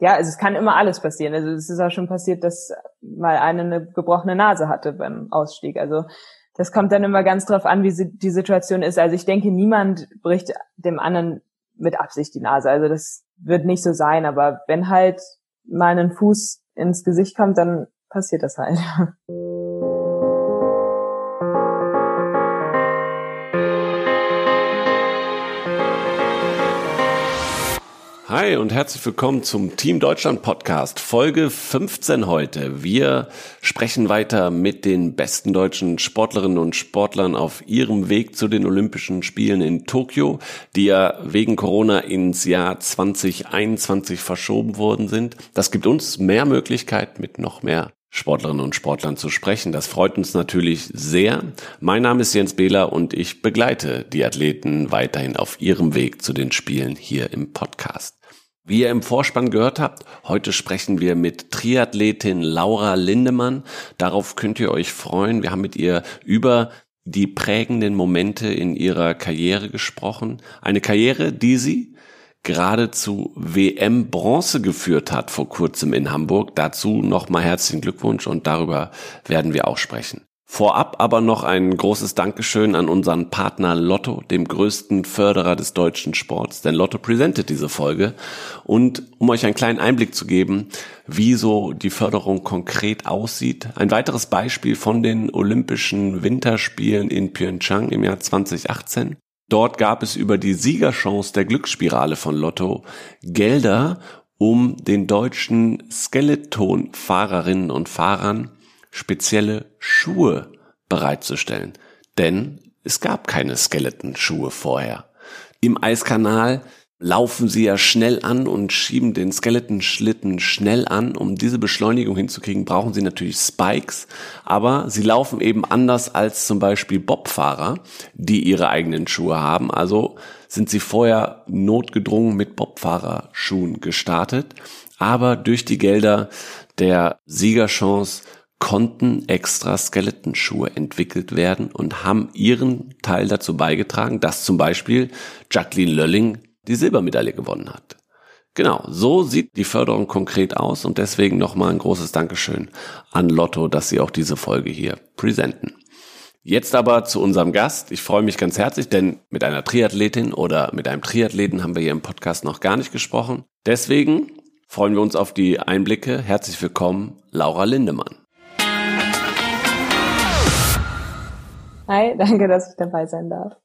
ja, also es kann immer alles passieren. Also es ist auch schon passiert, dass mal eine eine gebrochene Nase hatte beim Ausstieg. Also das kommt dann immer ganz drauf an, wie die Situation ist. Also ich denke, niemand bricht dem anderen mit Absicht die Nase. Also das wird nicht so sein. Aber wenn halt mal ein Fuß ins Gesicht kommt, dann passiert das halt. Hi und herzlich willkommen zum Team Deutschland Podcast, Folge 15 heute. Wir sprechen weiter mit den besten deutschen Sportlerinnen und Sportlern auf ihrem Weg zu den Olympischen Spielen in Tokio, die ja wegen Corona ins Jahr 2021 verschoben worden sind. Das gibt uns mehr Möglichkeit mit noch mehr Sportlerinnen und Sportlern zu sprechen. Das freut uns natürlich sehr. Mein Name ist Jens Behler und ich begleite die Athleten weiterhin auf ihrem Weg zu den Spielen hier im Podcast. Wie ihr im Vorspann gehört habt, heute sprechen wir mit Triathletin Laura Lindemann. Darauf könnt ihr euch freuen. Wir haben mit ihr über die prägenden Momente in ihrer Karriere gesprochen. Eine Karriere, die sie geradezu WM Bronze geführt hat vor kurzem in Hamburg. Dazu nochmal herzlichen Glückwunsch und darüber werden wir auch sprechen. Vorab aber noch ein großes Dankeschön an unseren Partner Lotto, dem größten Förderer des deutschen Sports, denn Lotto präsentiert diese Folge. Und um euch einen kleinen Einblick zu geben, wie so die Förderung konkret aussieht, ein weiteres Beispiel von den Olympischen Winterspielen in Pyeongchang im Jahr 2018. Dort gab es über die Siegerchance der Glücksspirale von Lotto Gelder, um den deutschen Skeleton-Fahrerinnen und Fahrern spezielle Schuhe bereitzustellen. Denn es gab keine Skeleton-Schuhe vorher. Im Eiskanal laufen sie ja schnell an und schieben den Skeleton-Schlitten schnell an. Um diese Beschleunigung hinzukriegen, brauchen sie natürlich Spikes, aber sie laufen eben anders als zum Beispiel Bobfahrer, die ihre eigenen Schuhe haben. Also sind sie vorher notgedrungen mit Bobfahrerschuhen gestartet, aber durch die Gelder der Siegerchance konnten extra Skeletonschuhe entwickelt werden und haben ihren Teil dazu beigetragen, dass zum Beispiel Jacqueline Lölling die Silbermedaille gewonnen hat. Genau, so sieht die Förderung konkret aus und deswegen nochmal ein großes Dankeschön an Lotto, dass sie auch diese Folge hier präsenten. Jetzt aber zu unserem Gast. Ich freue mich ganz herzlich, denn mit einer Triathletin oder mit einem Triathleten haben wir hier im Podcast noch gar nicht gesprochen. Deswegen freuen wir uns auf die Einblicke. Herzlich willkommen, Laura Lindemann. Hi, danke, dass ich dabei sein darf.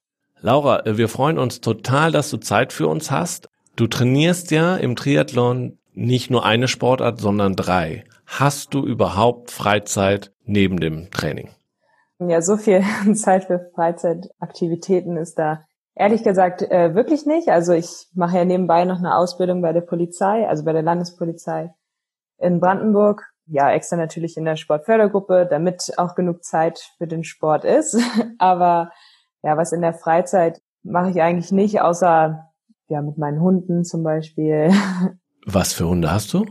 Laura, äh, wir freuen uns total, dass du Zeit für uns hast. Du trainierst ja im Triathlon nicht nur eine Sportart, sondern drei. Hast du überhaupt Freizeit neben dem Training? Ja, so viel Zeit für Freizeitaktivitäten ist da ehrlich gesagt äh, wirklich nicht. Also ich mache ja nebenbei noch eine Ausbildung bei der Polizei, also bei der Landespolizei in Brandenburg ja, extra natürlich in der Sportfördergruppe, damit auch genug Zeit für den Sport ist. Aber ja, was in der Freizeit mache ich eigentlich nicht, außer ja mit meinen Hunden zum Beispiel. Was für Hunde hast du?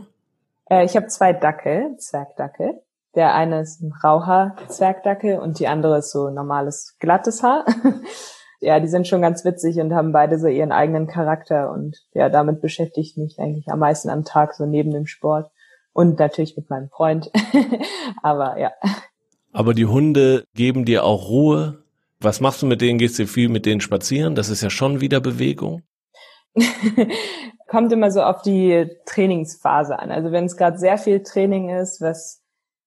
Äh, ich habe zwei Dackel, Zwergdackel. Der eine ist ein Rauhaar-Zwergdackel und die andere ist so normales glattes Haar. ja, die sind schon ganz witzig und haben beide so ihren eigenen Charakter und ja, damit beschäftige ich mich eigentlich am meisten am Tag so neben dem Sport und natürlich mit meinem Freund. Aber ja. Aber die Hunde geben dir auch Ruhe. Was machst du mit denen? Gehst du viel mit denen spazieren? Das ist ja schon wieder Bewegung. Kommt immer so auf die Trainingsphase an. Also wenn es gerade sehr viel Training ist, was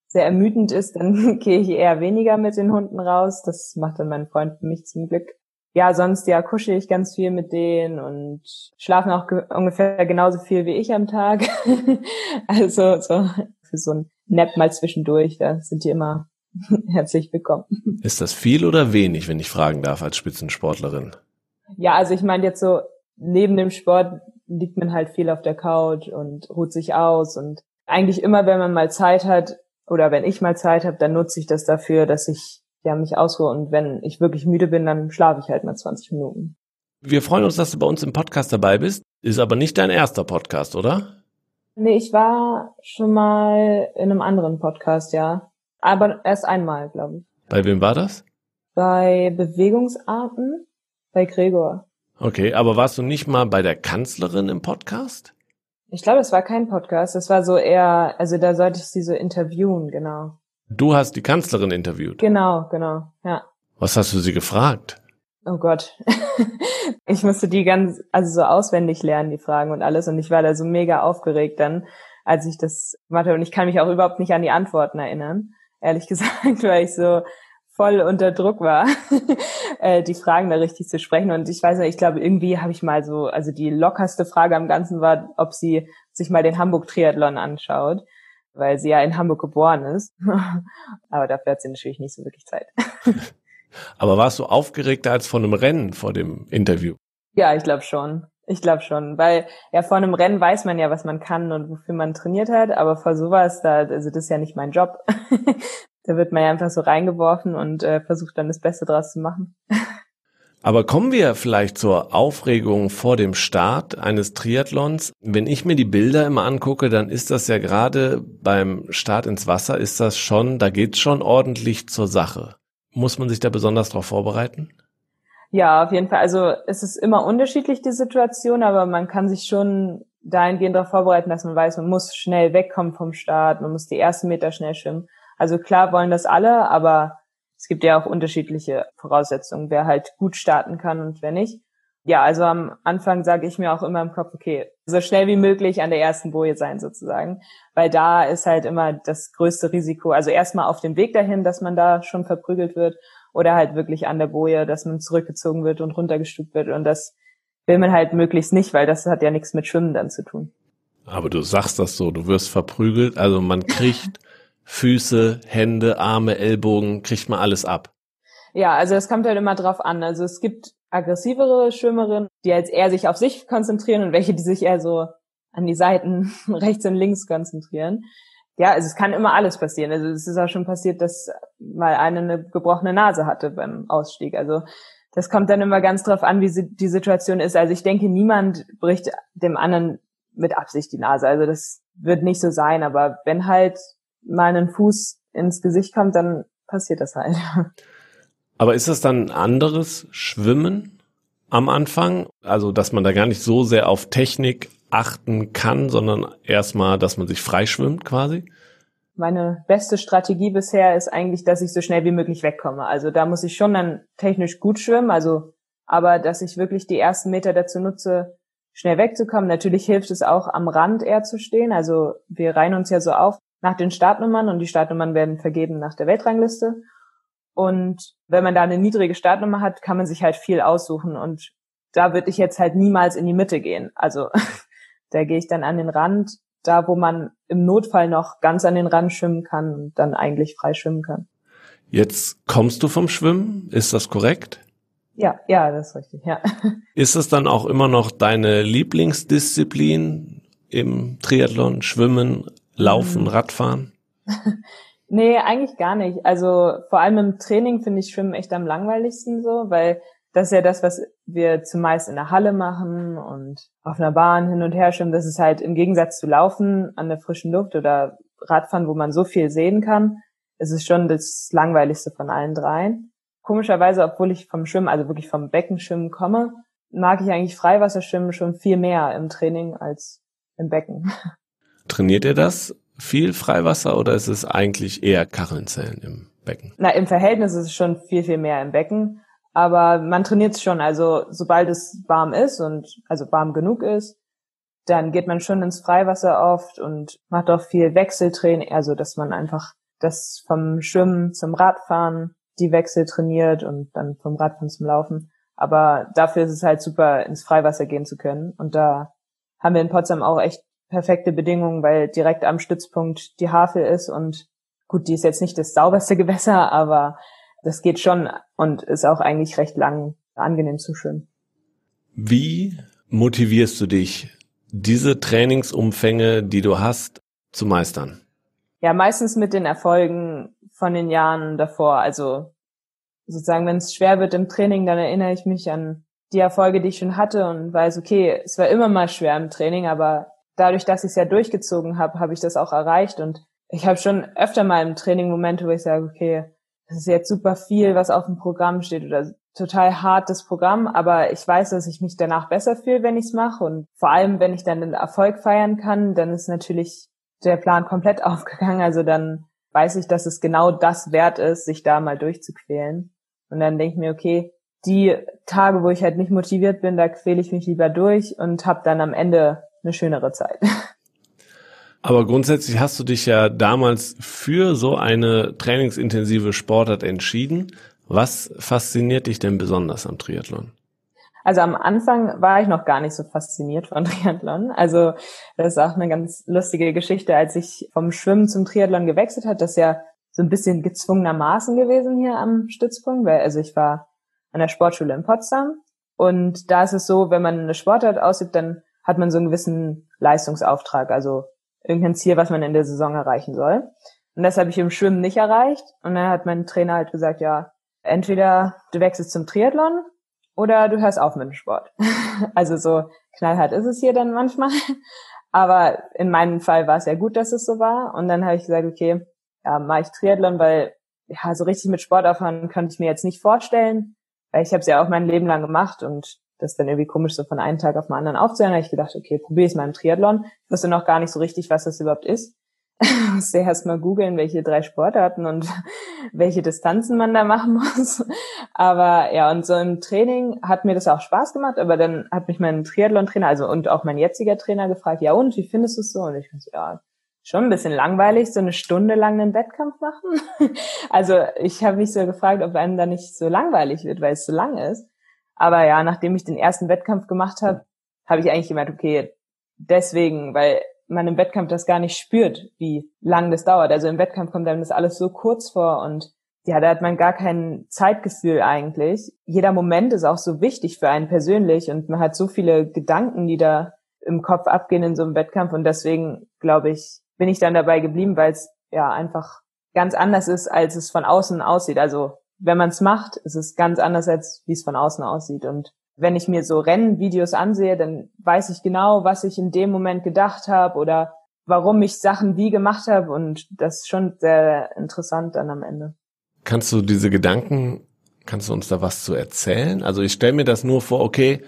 sehr ermüdend ist, dann gehe ich eher weniger mit den Hunden raus. Das macht dann mein Freund für mich zum Glück ja, sonst ja kuschel ich ganz viel mit denen und schlafen auch ge ungefähr genauso viel wie ich am Tag. also so für so ein Nap mal zwischendurch, da sind die immer herzlich willkommen. Ist das viel oder wenig, wenn ich fragen darf, als Spitzensportlerin? Ja, also ich meine jetzt so, neben dem Sport liegt man halt viel auf der Couch und ruht sich aus und eigentlich immer, wenn man mal Zeit hat oder wenn ich mal Zeit habe, dann nutze ich das dafür, dass ich ja, mich ausruhe. Und wenn ich wirklich müde bin, dann schlafe ich halt mal 20 Minuten. Wir freuen uns, dass du bei uns im Podcast dabei bist. Ist aber nicht dein erster Podcast, oder? Nee, ich war schon mal in einem anderen Podcast, ja. Aber erst einmal, glaube ich. Bei wem war das? Bei Bewegungsarten, bei Gregor. Okay, aber warst du nicht mal bei der Kanzlerin im Podcast? Ich glaube, es war kein Podcast. Das war so eher, also da sollte ich sie so interviewen, genau. Du hast die Kanzlerin interviewt. Genau, genau, ja. Was hast du sie gefragt? Oh Gott. ich musste die ganz, also so auswendig lernen, die Fragen und alles. Und ich war da so mega aufgeregt dann, als ich das gemacht habe. Und ich kann mich auch überhaupt nicht an die Antworten erinnern, ehrlich gesagt, weil ich so voll unter Druck war, äh, die Fragen da richtig zu sprechen. Und ich weiß nicht, ich glaube, irgendwie habe ich mal so, also die lockerste Frage am Ganzen war, ob sie sich mal den Hamburg-Triathlon anschaut, weil sie ja in Hamburg geboren ist. Aber dafür hat sie natürlich nicht so wirklich Zeit. Aber warst du aufgeregter als vor einem Rennen vor dem Interview? Ja, ich glaube schon. Ich glaube schon, weil ja vor einem Rennen weiß man ja, was man kann und wofür man trainiert hat, aber vor sowas, da, also das ist ja nicht mein Job. da wird man ja einfach so reingeworfen und äh, versucht dann das Beste draus zu machen. Aber kommen wir vielleicht zur Aufregung vor dem Start eines Triathlons. Wenn ich mir die Bilder immer angucke, dann ist das ja gerade beim Start ins Wasser, ist das schon, da geht's schon ordentlich zur Sache. Muss man sich da besonders darauf vorbereiten? Ja, auf jeden Fall. Also es ist immer unterschiedlich, die Situation, aber man kann sich schon dahingehend darauf vorbereiten, dass man weiß, man muss schnell wegkommen vom Start, man muss die ersten Meter schnell schwimmen. Also klar wollen das alle, aber es gibt ja auch unterschiedliche Voraussetzungen, wer halt gut starten kann und wer nicht. Ja, also am Anfang sage ich mir auch immer im Kopf, okay, so schnell wie möglich an der ersten Boje sein sozusagen, weil da ist halt immer das größte Risiko. Also erstmal auf dem Weg dahin, dass man da schon verprügelt wird oder halt wirklich an der Boje, dass man zurückgezogen wird und runtergestuft wird. Und das will man halt möglichst nicht, weil das hat ja nichts mit Schwimmen dann zu tun. Aber du sagst das so, du wirst verprügelt, also man kriegt Füße, Hände, Arme, Ellbogen, kriegt man alles ab. Ja, also es kommt halt immer drauf an. Also es gibt aggressivere Schwimmerinnen, die jetzt eher sich auf sich konzentrieren und welche, die sich eher so an die Seiten rechts und links konzentrieren ja, also es kann immer alles passieren. Also es ist auch schon passiert, dass mal eine eine gebrochene Nase hatte beim Ausstieg. Also das kommt dann immer ganz drauf an, wie die Situation ist. Also ich denke, niemand bricht dem anderen mit Absicht die Nase. Also das wird nicht so sein. Aber wenn halt ein Fuß ins Gesicht kommt, dann passiert das halt. Aber ist das dann ein anderes Schwimmen am Anfang? Also, dass man da gar nicht so sehr auf Technik achten kann, sondern erstmal, dass man sich freischwimmt quasi? Meine beste Strategie bisher ist eigentlich, dass ich so schnell wie möglich wegkomme. Also da muss ich schon dann technisch gut schwimmen, also aber dass ich wirklich die ersten Meter dazu nutze, schnell wegzukommen. Natürlich hilft es auch, am Rand eher zu stehen. Also wir reihen uns ja so auf nach den Startnummern und die Startnummern werden vergeben nach der Weltrangliste. Und wenn man da eine niedrige Startnummer hat, kann man sich halt viel aussuchen. Und da würde ich jetzt halt niemals in die Mitte gehen. Also Da gehe ich dann an den Rand, da wo man im Notfall noch ganz an den Rand schwimmen kann und dann eigentlich frei schwimmen kann. Jetzt kommst du vom Schwimmen, ist das korrekt? Ja, ja, das ist richtig, ja. Ist es dann auch immer noch deine Lieblingsdisziplin im Triathlon? Schwimmen, Laufen, mhm. Radfahren? nee, eigentlich gar nicht. Also vor allem im Training finde ich Schwimmen echt am langweiligsten so, weil das ist ja das, was wir zumeist in der Halle machen und auf einer Bahn hin und her schwimmen. Das ist halt im Gegensatz zu Laufen an der frischen Luft oder Radfahren, wo man so viel sehen kann, ist es schon das langweiligste von allen dreien. Komischerweise, obwohl ich vom Schwimmen, also wirklich vom Beckenschwimmen komme, mag ich eigentlich Freiwasserschwimmen schon viel mehr im Training als im Becken. Trainiert ihr das viel Freiwasser oder ist es eigentlich eher Kachelnzellen im Becken? Na, im Verhältnis ist es schon viel, viel mehr im Becken. Aber man trainiert es schon. Also sobald es warm ist und also warm genug ist, dann geht man schon ins Freiwasser oft und macht auch viel Wechseltraining, also dass man einfach das vom Schwimmen zum Radfahren die Wechsel trainiert und dann vom Radfahren zum Laufen. Aber dafür ist es halt super, ins Freiwasser gehen zu können. Und da haben wir in Potsdam auch echt perfekte Bedingungen, weil direkt am Stützpunkt die Havel ist und gut, die ist jetzt nicht das sauberste Gewässer, aber das geht schon und ist auch eigentlich recht lang angenehm zu schwimmen. Wie motivierst du dich, diese Trainingsumfänge, die du hast, zu meistern? Ja, meistens mit den Erfolgen von den Jahren davor. Also sozusagen, wenn es schwer wird im Training, dann erinnere ich mich an die Erfolge, die ich schon hatte und weiß, okay, es war immer mal schwer im Training, aber dadurch, dass ich es ja durchgezogen habe, habe ich das auch erreicht und ich habe schon öfter mal im Training Momente, wo ich sage, okay, das ist jetzt super viel, was auf dem Programm steht oder total hartes Programm, aber ich weiß, dass ich mich danach besser fühle, wenn ich es mache und vor allem, wenn ich dann den Erfolg feiern kann, dann ist natürlich der Plan komplett aufgegangen. Also dann weiß ich, dass es genau das wert ist, sich da mal durchzuquälen. Und dann denke ich mir, okay, die Tage, wo ich halt nicht motiviert bin, da quäle ich mich lieber durch und habe dann am Ende eine schönere Zeit. Aber grundsätzlich hast du dich ja damals für so eine trainingsintensive Sportart entschieden. Was fasziniert dich denn besonders am Triathlon? Also am Anfang war ich noch gar nicht so fasziniert von Triathlon. Also das ist auch eine ganz lustige Geschichte, als ich vom Schwimmen zum Triathlon gewechselt hat, das ist ja so ein bisschen gezwungenermaßen gewesen hier am Stützpunkt, weil also ich war an der Sportschule in Potsdam und da ist es so, wenn man eine Sportart ausübt, dann hat man so einen gewissen Leistungsauftrag, also irgendein Ziel, was man in der Saison erreichen soll. Und das habe ich im Schwimmen nicht erreicht. Und dann hat mein Trainer halt gesagt, ja, entweder du wechselst zum Triathlon oder du hörst auf mit dem Sport. also so knallhart ist es hier dann manchmal. Aber in meinem Fall war es ja gut, dass es so war. Und dann habe ich gesagt, okay, ja, mache ich Triathlon, weil ja, so richtig mit Sport aufhören könnte ich mir jetzt nicht vorstellen. Weil ich habe es ja auch mein Leben lang gemacht und das dann irgendwie komisch, so von einem Tag auf den anderen aufzuhören. Da habe ich gedacht, okay, probiere es mal im Triathlon. Ich wusste noch gar nicht so richtig, was das überhaupt ist. musste erst mal googeln, welche drei Sportarten und welche Distanzen man da machen muss. Aber ja, und so im Training hat mir das auch Spaß gemacht, aber dann hat mich mein Triathlon-Trainer, also und auch mein jetziger Trainer gefragt, ja und, wie findest du es so? Und ich so, ja, schon ein bisschen langweilig, so eine Stunde lang einen Wettkampf machen. also ich habe mich so gefragt, ob einem da nicht so langweilig wird, weil es so lang ist. Aber ja, nachdem ich den ersten Wettkampf gemacht habe, habe ich eigentlich gemerkt, okay, deswegen, weil man im Wettkampf das gar nicht spürt, wie lang das dauert. Also im Wettkampf kommt einem das alles so kurz vor und ja, da hat man gar kein Zeitgefühl eigentlich. Jeder Moment ist auch so wichtig für einen persönlich und man hat so viele Gedanken, die da im Kopf abgehen in so einem Wettkampf und deswegen glaube ich, bin ich dann dabei geblieben, weil es ja einfach ganz anders ist, als es von außen aussieht. Also wenn man es macht, ist es ganz anders, als wie es von außen aussieht. Und wenn ich mir so Rennvideos ansehe, dann weiß ich genau, was ich in dem Moment gedacht habe oder warum ich Sachen wie gemacht habe. Und das ist schon sehr interessant dann am Ende. Kannst du diese Gedanken, kannst du uns da was zu erzählen? Also ich stelle mir das nur vor, okay,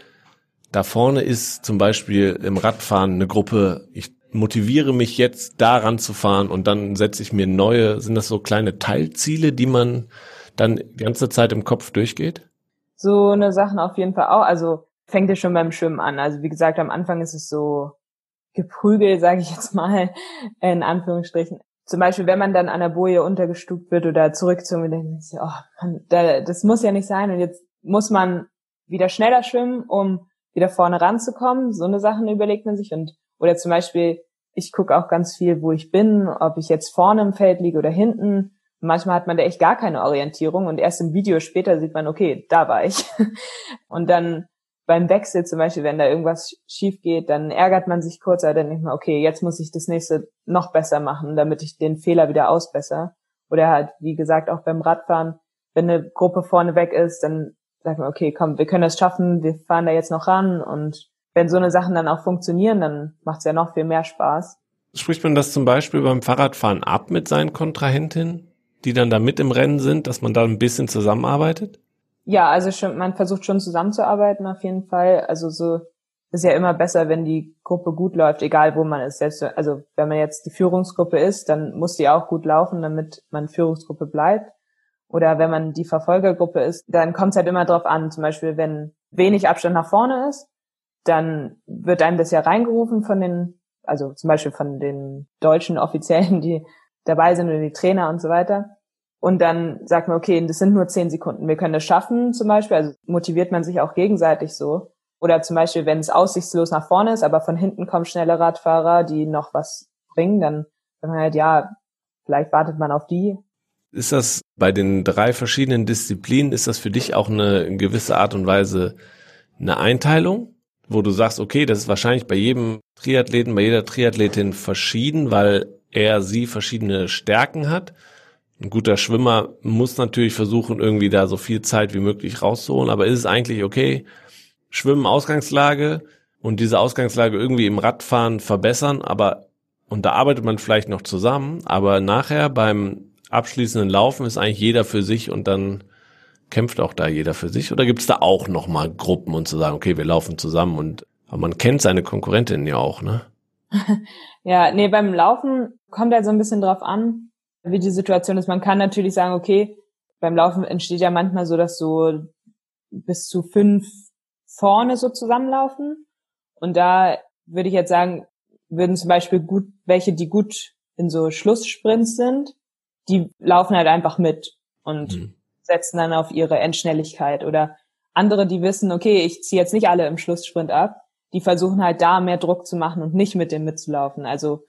da vorne ist zum Beispiel im Radfahren eine Gruppe, ich motiviere mich jetzt daran zu fahren und dann setze ich mir neue, sind das so kleine Teilziele, die man dann die ganze Zeit im Kopf durchgeht? So eine Sachen auf jeden Fall auch. Also fängt ja schon beim Schwimmen an. Also wie gesagt, am Anfang ist es so geprügelt, sage ich jetzt mal, in Anführungsstrichen. Zum Beispiel, wenn man dann an der Boje untergestuft wird oder zurückgezogen wird, dann ist ja, oh, man, das muss ja nicht sein. Und jetzt muss man wieder schneller schwimmen, um wieder vorne ranzukommen. So eine Sachen überlegt man sich. Und oder zum Beispiel, ich gucke auch ganz viel, wo ich bin, ob ich jetzt vorne im Feld liege oder hinten manchmal hat man da echt gar keine Orientierung und erst im Video später sieht man, okay, da war ich. Und dann beim Wechsel zum Beispiel, wenn da irgendwas schief geht, dann ärgert man sich kurz, aber dann denkt man, okay, jetzt muss ich das nächste noch besser machen, damit ich den Fehler wieder ausbessere. Oder halt, wie gesagt, auch beim Radfahren, wenn eine Gruppe vorne weg ist, dann sagt man, okay, komm, wir können das schaffen, wir fahren da jetzt noch ran und wenn so eine Sachen dann auch funktionieren, dann macht es ja noch viel mehr Spaß. Spricht man das zum Beispiel beim Fahrradfahren ab mit seinen Kontrahentinnen? Die dann da mit im Rennen sind, dass man da ein bisschen zusammenarbeitet? Ja, also schon, man versucht schon zusammenzuarbeiten auf jeden Fall. Also so ist ja immer besser, wenn die Gruppe gut läuft, egal wo man ist. Selbst also wenn man jetzt die Führungsgruppe ist, dann muss die auch gut laufen, damit man Führungsgruppe bleibt. Oder wenn man die Verfolgergruppe ist, dann kommt es halt immer drauf an. Zum Beispiel, wenn wenig Abstand nach vorne ist, dann wird einem das ja reingerufen von den, also zum Beispiel von den deutschen Offiziellen, die dabei sind oder die Trainer und so weiter. Und dann sagt man, okay, das sind nur zehn Sekunden, wir können das schaffen zum Beispiel. Also motiviert man sich auch gegenseitig so. Oder zum Beispiel, wenn es aussichtslos nach vorne ist, aber von hinten kommen schnelle Radfahrer, die noch was bringen, dann sagt man halt, ja, vielleicht wartet man auf die. Ist das bei den drei verschiedenen Disziplinen, ist das für dich auch eine in gewisse Art und Weise eine Einteilung, wo du sagst, okay, das ist wahrscheinlich bei jedem Triathleten, bei jeder Triathletin verschieden, weil er sie verschiedene Stärken hat. Ein guter Schwimmer muss natürlich versuchen, irgendwie da so viel Zeit wie möglich rauszuholen, aber ist es eigentlich okay, Schwimmen Ausgangslage und diese Ausgangslage irgendwie im Radfahren verbessern, aber und da arbeitet man vielleicht noch zusammen, aber nachher beim abschließenden Laufen ist eigentlich jeder für sich und dann kämpft auch da jeder für sich? Oder gibt es da auch nochmal Gruppen und zu sagen, okay, wir laufen zusammen und aber man kennt seine Konkurrentinnen ja auch, ne? ja, nee, beim Laufen kommt halt so ein bisschen drauf an, wie die Situation ist. Man kann natürlich sagen, okay, beim Laufen entsteht ja manchmal so, dass so bis zu fünf vorne so zusammenlaufen. Und da würde ich jetzt sagen, würden zum Beispiel gut, welche, die gut in so Schlusssprints sind, die laufen halt einfach mit und mhm. setzen dann auf ihre Endschnelligkeit. Oder andere, die wissen, okay, ich ziehe jetzt nicht alle im Schlusssprint ab, die versuchen halt da mehr Druck zu machen und nicht mit dem mitzulaufen. Also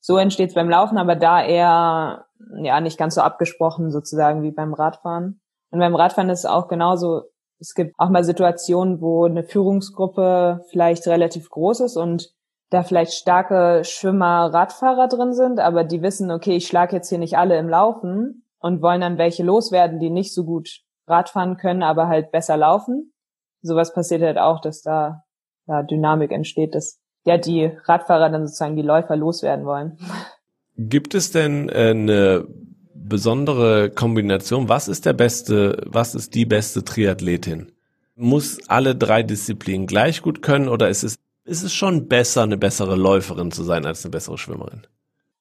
so entsteht es beim Laufen, aber da eher ja nicht ganz so abgesprochen sozusagen wie beim Radfahren. Und beim Radfahren ist es auch genauso. Es gibt auch mal Situationen, wo eine Führungsgruppe vielleicht relativ groß ist und da vielleicht starke Schwimmer, Radfahrer drin sind, aber die wissen, okay, ich schlage jetzt hier nicht alle im Laufen und wollen dann welche loswerden, die nicht so gut Radfahren können, aber halt besser laufen. Sowas passiert halt auch, dass da ja, Dynamik entsteht, dass ja die Radfahrer dann sozusagen die Läufer loswerden wollen. Gibt es denn äh, eine besondere Kombination? Was ist der beste, was ist die beste Triathletin? Muss alle drei Disziplinen gleich gut können oder ist es, ist es schon besser, eine bessere Läuferin zu sein als eine bessere Schwimmerin?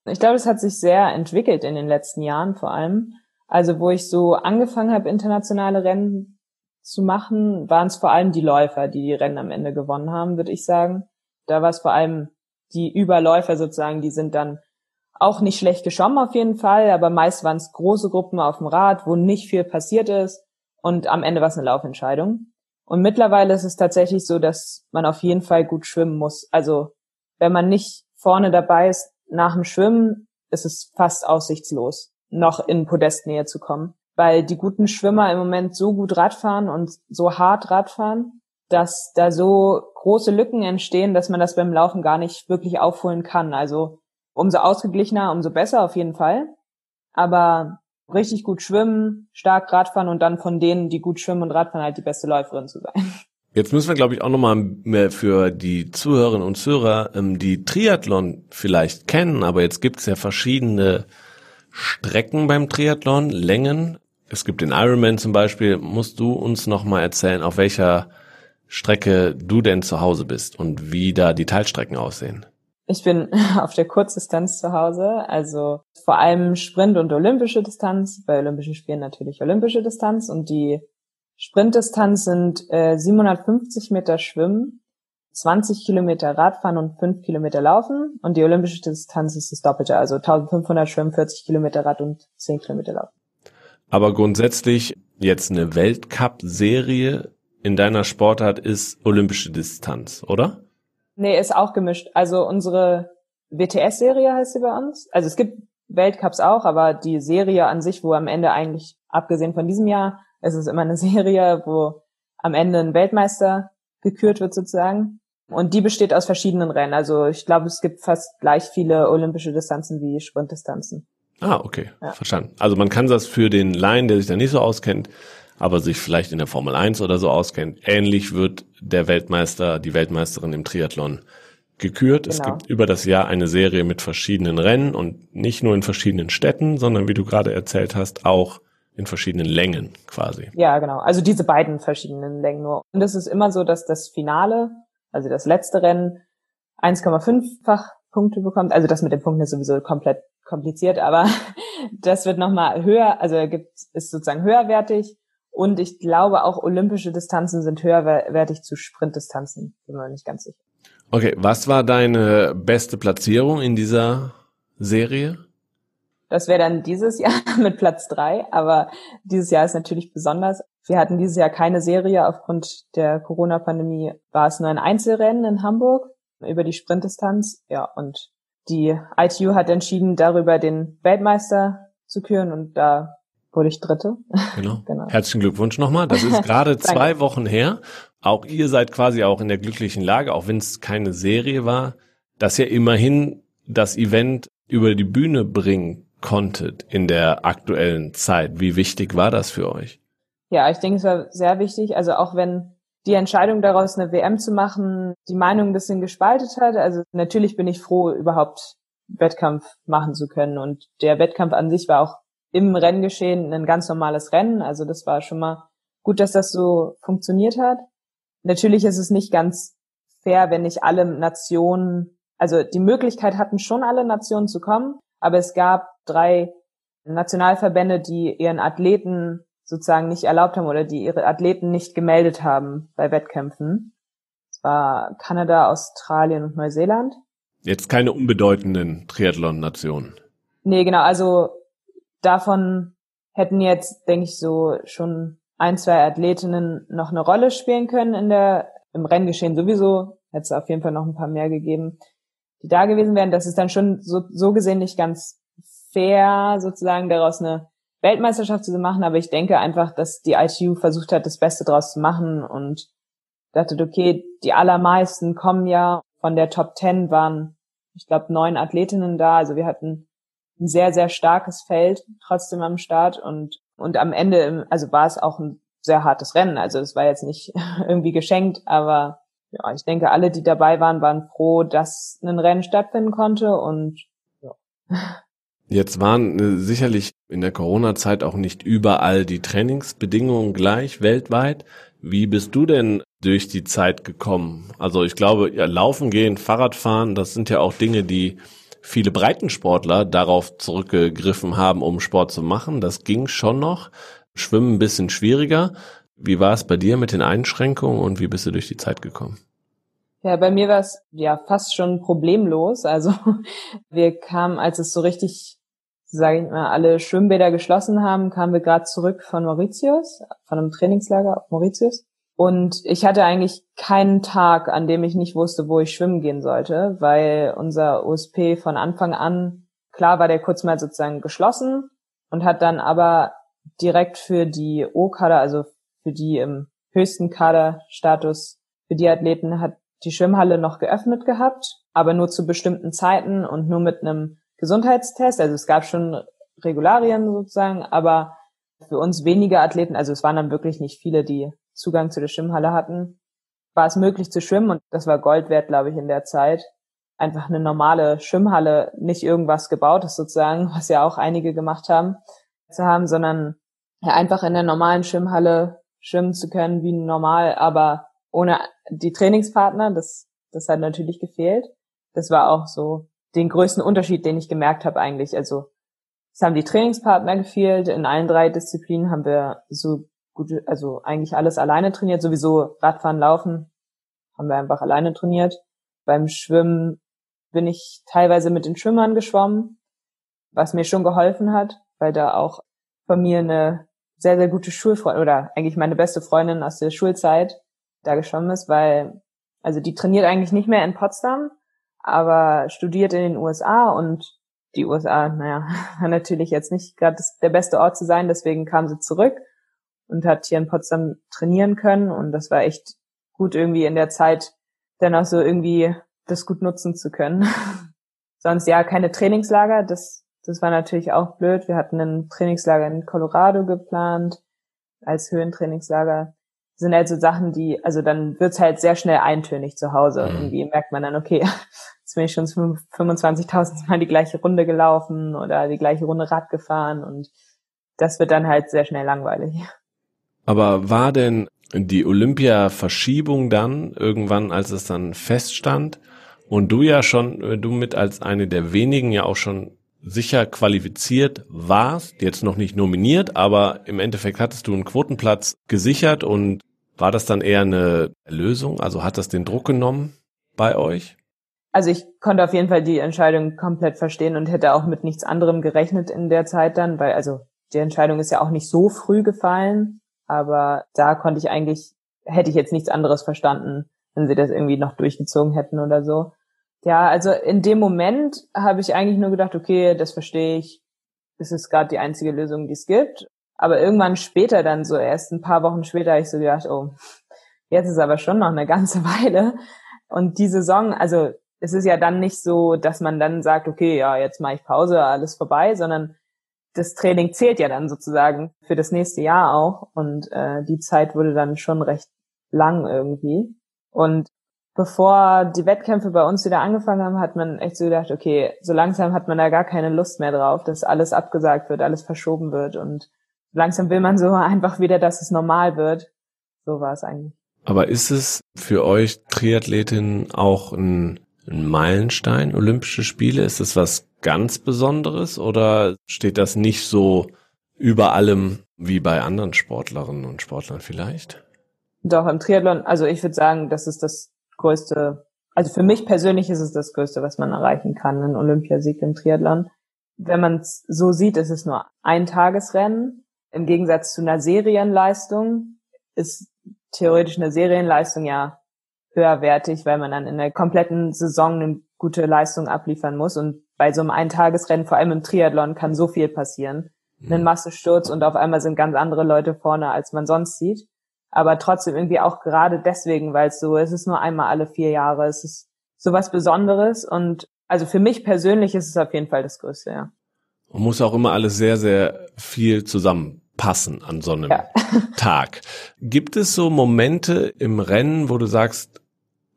Ich glaube, es hat sich sehr entwickelt in den letzten Jahren vor allem. Also wo ich so angefangen habe, internationale Rennen zu machen, waren es vor allem die Läufer, die die Rennen am Ende gewonnen haben, würde ich sagen. Da war es vor allem die Überläufer sozusagen, die sind dann auch nicht schlecht geschwommen auf jeden Fall, aber meist waren es große Gruppen auf dem Rad, wo nicht viel passiert ist und am Ende war es eine Laufentscheidung. Und mittlerweile ist es tatsächlich so, dass man auf jeden Fall gut schwimmen muss. Also wenn man nicht vorne dabei ist nach dem Schwimmen, ist es fast aussichtslos, noch in Podestnähe zu kommen weil die guten Schwimmer im Moment so gut Radfahren und so hart Radfahren, dass da so große Lücken entstehen, dass man das beim Laufen gar nicht wirklich aufholen kann. Also umso ausgeglichener, umso besser auf jeden Fall. Aber richtig gut schwimmen, stark Radfahren und dann von denen, die gut schwimmen und Radfahren, halt die beste Läuferin zu sein. Jetzt müssen wir, glaube ich, auch nochmal mehr für die Zuhörerinnen und Zuhörer, ähm, die Triathlon vielleicht kennen, aber jetzt gibt es ja verschiedene Strecken beim Triathlon, Längen. Es gibt den Ironman zum Beispiel. Musst du uns noch mal erzählen, auf welcher Strecke du denn zu Hause bist und wie da die Teilstrecken aussehen? Ich bin auf der Kurzdistanz zu Hause, also vor allem Sprint und olympische Distanz. Bei Olympischen Spielen natürlich olympische Distanz und die Sprintdistanz sind äh, 750 Meter Schwimmen, 20 Kilometer Radfahren und 5 Kilometer Laufen und die olympische Distanz ist das Doppelte, also 1500 Schwimmen, 40 Kilometer Rad und 10 Kilometer Laufen. Aber grundsätzlich jetzt eine Weltcup-Serie in deiner Sportart ist olympische Distanz, oder? Nee, ist auch gemischt. Also unsere WTS-Serie heißt sie bei uns. Also es gibt Weltcups auch, aber die Serie an sich, wo am Ende eigentlich, abgesehen von diesem Jahr, ist es immer eine Serie, wo am Ende ein Weltmeister gekürt wird sozusagen. Und die besteht aus verschiedenen Rennen. Also ich glaube, es gibt fast gleich viele olympische Distanzen wie Sprintdistanzen. Ah, okay, ja. verstanden. Also man kann das für den Laien, der sich da nicht so auskennt, aber sich vielleicht in der Formel 1 oder so auskennt, ähnlich wird der Weltmeister, die Weltmeisterin im Triathlon gekürt. Genau. Es gibt über das Jahr eine Serie mit verschiedenen Rennen und nicht nur in verschiedenen Städten, sondern wie du gerade erzählt hast, auch in verschiedenen Längen quasi. Ja, genau. Also diese beiden verschiedenen Längen nur. Und es ist immer so, dass das Finale, also das letzte Rennen, 1,5-fach Punkte bekommt. Also das mit den Punkten ist sowieso komplett kompliziert, aber das wird nochmal höher, also gibt, ist sozusagen höherwertig. Und ich glaube auch olympische Distanzen sind höherwertig zu Sprintdistanzen, bin mir nicht ganz sicher. Okay, was war deine beste Platzierung in dieser Serie? Das wäre dann dieses Jahr mit Platz drei, aber dieses Jahr ist natürlich besonders. Wir hatten dieses Jahr keine Serie aufgrund der Corona-Pandemie. War es nur ein Einzelrennen in Hamburg über die Sprintdistanz. Ja, und die ITU hat entschieden, darüber den Weltmeister zu küren und da wurde ich Dritte. Genau. genau. Herzlichen Glückwunsch nochmal. Das ist gerade zwei Wochen her. Auch ihr seid quasi auch in der glücklichen Lage, auch wenn es keine Serie war, dass ihr immerhin das Event über die Bühne bringen konntet in der aktuellen Zeit. Wie wichtig war das für euch? Ja, ich denke, es war sehr wichtig. Also auch wenn die Entscheidung daraus eine WM zu machen, die Meinung ein bisschen gespaltet hat. Also natürlich bin ich froh, überhaupt Wettkampf machen zu können. Und der Wettkampf an sich war auch im Renngeschehen ein ganz normales Rennen. Also das war schon mal gut, dass das so funktioniert hat. Natürlich ist es nicht ganz fair, wenn nicht alle Nationen, also die Möglichkeit hatten schon alle Nationen zu kommen, aber es gab drei Nationalverbände, die ihren Athleten sozusagen nicht erlaubt haben oder die ihre Athleten nicht gemeldet haben bei Wettkämpfen. Es war Kanada, Australien und Neuseeland. Jetzt keine unbedeutenden Triathlon-Nationen. Nee, genau, also davon hätten jetzt, denke ich, so schon ein, zwei Athletinnen noch eine Rolle spielen können in der, im Renngeschehen sowieso. Hätte es auf jeden Fall noch ein paar mehr gegeben, die da gewesen wären. Das ist dann schon so, so gesehen nicht ganz fair, sozusagen daraus eine Weltmeisterschaft zu machen, aber ich denke einfach, dass die ITU versucht hat, das Beste draus zu machen und dachte, okay, die allermeisten kommen ja von der Top Ten waren, ich glaube, neun Athletinnen da. Also wir hatten ein sehr, sehr starkes Feld trotzdem am Start und, und am Ende, also war es auch ein sehr hartes Rennen. Also es war jetzt nicht irgendwie geschenkt, aber ja, ich denke, alle, die dabei waren, waren froh, dass ein Rennen stattfinden konnte und ja. Jetzt waren äh, sicherlich in der Corona-Zeit auch nicht überall die Trainingsbedingungen gleich weltweit. Wie bist du denn durch die Zeit gekommen? Also ich glaube, ja, Laufen gehen, Fahrradfahren, das sind ja auch Dinge, die viele Breitensportler darauf zurückgegriffen haben, um Sport zu machen. Das ging schon noch. Schwimmen ein bisschen schwieriger. Wie war es bei dir mit den Einschränkungen und wie bist du durch die Zeit gekommen? Ja, bei mir war es ja fast schon problemlos. Also wir kamen, als es so richtig, sage ich mal, alle Schwimmbäder geschlossen haben, kamen wir gerade zurück von Mauritius, von einem Trainingslager auf Mauritius. Und ich hatte eigentlich keinen Tag, an dem ich nicht wusste, wo ich schwimmen gehen sollte, weil unser USP von Anfang an, klar war der kurz mal sozusagen geschlossen und hat dann aber direkt für die O-Kader, also für die im höchsten Kaderstatus, für die Athleten hat die Schwimmhalle noch geöffnet gehabt, aber nur zu bestimmten Zeiten und nur mit einem Gesundheitstest. Also es gab schon Regularien sozusagen, aber für uns wenige Athleten, also es waren dann wirklich nicht viele, die Zugang zu der Schwimmhalle hatten, war es möglich zu schwimmen und das war Gold wert, glaube ich, in der Zeit. Einfach eine normale Schwimmhalle, nicht irgendwas gebautes sozusagen, was ja auch einige gemacht haben, zu haben, sondern ja, einfach in der normalen Schwimmhalle schwimmen zu können wie normal, aber ohne die Trainingspartner, das, das hat natürlich gefehlt. Das war auch so den größten Unterschied, den ich gemerkt habe eigentlich. Also es haben die Trainingspartner gefehlt. In allen drei Disziplinen haben wir so gut, also eigentlich alles alleine trainiert. Sowieso Radfahren, Laufen haben wir einfach alleine trainiert. Beim Schwimmen bin ich teilweise mit den Schwimmern geschwommen, was mir schon geholfen hat, weil da auch von mir eine sehr, sehr gute Schulfreundin oder eigentlich meine beste Freundin aus der Schulzeit da geschwommen ist, weil, also die trainiert eigentlich nicht mehr in Potsdam, aber studiert in den USA und die USA, naja, war natürlich jetzt nicht gerade der beste Ort zu sein, deswegen kam sie zurück und hat hier in Potsdam trainieren können und das war echt gut irgendwie in der Zeit dann auch so irgendwie das gut nutzen zu können. Sonst ja keine Trainingslager, das das war natürlich auch blöd. Wir hatten ein Trainingslager in Colorado geplant als Höhentrainingslager. Das sind halt so Sachen, die, also dann wird's halt sehr schnell eintönig zu Hause. Mhm. Irgendwie merkt man dann, okay, jetzt bin ich schon 25.000 Mal die gleiche Runde gelaufen oder die gleiche Runde Rad gefahren und das wird dann halt sehr schnell langweilig. Aber war denn die Olympia-Verschiebung dann irgendwann, als es dann feststand und du ja schon, du mit als eine der wenigen ja auch schon sicher qualifiziert warst, jetzt noch nicht nominiert, aber im Endeffekt hattest du einen Quotenplatz gesichert und war das dann eher eine Lösung? Also hat das den Druck genommen bei euch? Also ich konnte auf jeden Fall die Entscheidung komplett verstehen und hätte auch mit nichts anderem gerechnet in der Zeit dann, weil also die Entscheidung ist ja auch nicht so früh gefallen. Aber da konnte ich eigentlich, hätte ich jetzt nichts anderes verstanden, wenn sie das irgendwie noch durchgezogen hätten oder so. Ja, also in dem Moment habe ich eigentlich nur gedacht, okay, das verstehe ich. Das ist gerade die einzige Lösung, die es gibt. Aber irgendwann später dann, so erst ein paar Wochen später, habe ich so gedacht, oh, jetzt ist aber schon noch eine ganze Weile. Und die Saison, also es ist ja dann nicht so, dass man dann sagt, okay, ja, jetzt mache ich Pause, alles vorbei, sondern das Training zählt ja dann sozusagen für das nächste Jahr auch und äh, die Zeit wurde dann schon recht lang irgendwie. Und bevor die Wettkämpfe bei uns wieder angefangen haben, hat man echt so gedacht, okay, so langsam hat man da gar keine Lust mehr drauf, dass alles abgesagt wird, alles verschoben wird und langsam will man so einfach wieder, dass es normal wird. So war es eigentlich. Aber ist es für euch Triathletin auch ein, ein Meilenstein, Olympische Spiele? Ist es was ganz Besonderes oder steht das nicht so über allem wie bei anderen Sportlerinnen und Sportlern vielleicht? Doch, im Triathlon, also ich würde sagen, das ist das größte, also für mich persönlich ist es das größte, was man erreichen kann, ein Olympiasieg im Triathlon. Wenn man es so sieht, ist es nur ein Tagesrennen. Im Gegensatz zu einer Serienleistung ist theoretisch eine Serienleistung ja höherwertig, weil man dann in der kompletten Saison eine gute Leistung abliefern muss. Und bei so einem Eintagesrennen, vor allem im Triathlon, kann so viel passieren. Ein mhm. Massensturz und auf einmal sind ganz andere Leute vorne, als man sonst sieht. Aber trotzdem irgendwie auch gerade deswegen, weil es so, es ist nur einmal alle vier Jahre, es ist so was Besonderes und also für mich persönlich ist es auf jeden Fall das Größte, ja. Und muss auch immer alles sehr, sehr viel zusammen passen an so einem ja. Tag. Gibt es so Momente im Rennen, wo du sagst,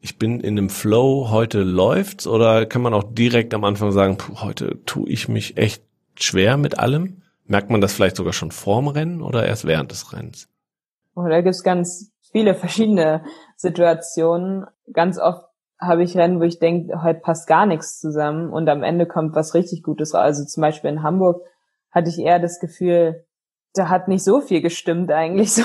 ich bin in einem Flow, heute läuft's? Oder kann man auch direkt am Anfang sagen, puh, heute tue ich mich echt schwer mit allem? Merkt man das vielleicht sogar schon vorm Rennen oder erst während des Rennens? Oh, da gibt's ganz viele verschiedene Situationen. Ganz oft habe ich Rennen, wo ich denke, heute passt gar nichts zusammen und am Ende kommt was richtig Gutes raus. Also zum Beispiel in Hamburg hatte ich eher das Gefühl, da hat nicht so viel gestimmt eigentlich so.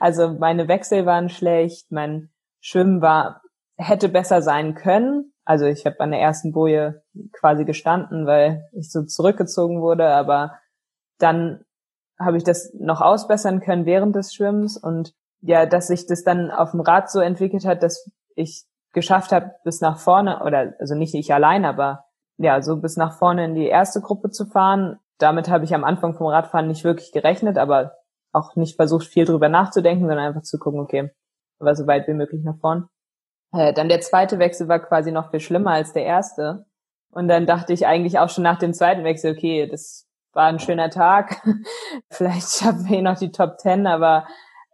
Also meine Wechsel waren schlecht, mein Schwimmen war, hätte besser sein können. Also ich habe an der ersten Boje quasi gestanden, weil ich so zurückgezogen wurde, aber dann habe ich das noch ausbessern können während des Schwimmens und ja, dass sich das dann auf dem Rad so entwickelt hat, dass ich geschafft habe, bis nach vorne, oder also nicht ich allein, aber ja, so bis nach vorne in die erste Gruppe zu fahren, damit habe ich am Anfang vom Radfahren nicht wirklich gerechnet, aber auch nicht versucht, viel drüber nachzudenken, sondern einfach zu gucken, okay, war so weit wie möglich nach vorn. Äh, dann der zweite Wechsel war quasi noch viel schlimmer als der erste. Und dann dachte ich eigentlich auch schon nach dem zweiten Wechsel, okay, das war ein schöner Tag. Vielleicht schaffen wir noch die Top Ten, aber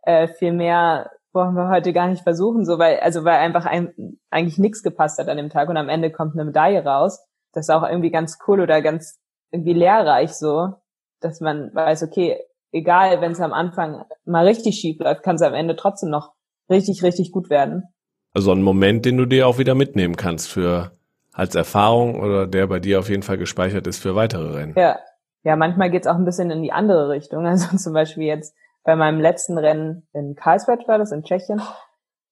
äh, viel mehr wollen wir heute gar nicht versuchen, so weil also weil einfach ein, eigentlich nichts gepasst hat an dem Tag und am Ende kommt eine Medaille raus. Das ist auch irgendwie ganz cool oder ganz irgendwie lehrreich so, dass man weiß, okay, egal, wenn es am Anfang mal richtig schief läuft, kann es am Ende trotzdem noch richtig, richtig gut werden. Also ein Moment, den du dir auch wieder mitnehmen kannst für als Erfahrung oder der bei dir auf jeden Fall gespeichert ist für weitere Rennen. Ja, ja, manchmal geht's auch ein bisschen in die andere Richtung. Also zum Beispiel jetzt bei meinem letzten Rennen in Karlsbad war das in Tschechien.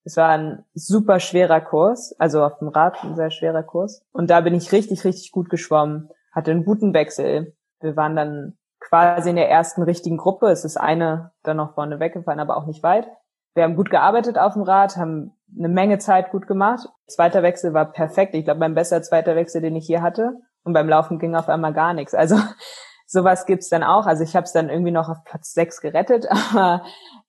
Es war ein super schwerer Kurs, also auf dem Rad ein sehr schwerer Kurs. Und da bin ich richtig, richtig gut geschwommen hatte einen guten Wechsel. Wir waren dann quasi in der ersten richtigen Gruppe. Es ist eine dann noch vorne weggefallen, aber auch nicht weit. Wir haben gut gearbeitet auf dem Rad, haben eine Menge Zeit gut gemacht. Zweiter Wechsel war perfekt. Ich glaube, mein bester zweiter Wechsel, den ich hier hatte. Und beim Laufen ging auf einmal gar nichts. Also sowas gibt's dann auch. Also ich habe es dann irgendwie noch auf Platz sechs gerettet, aber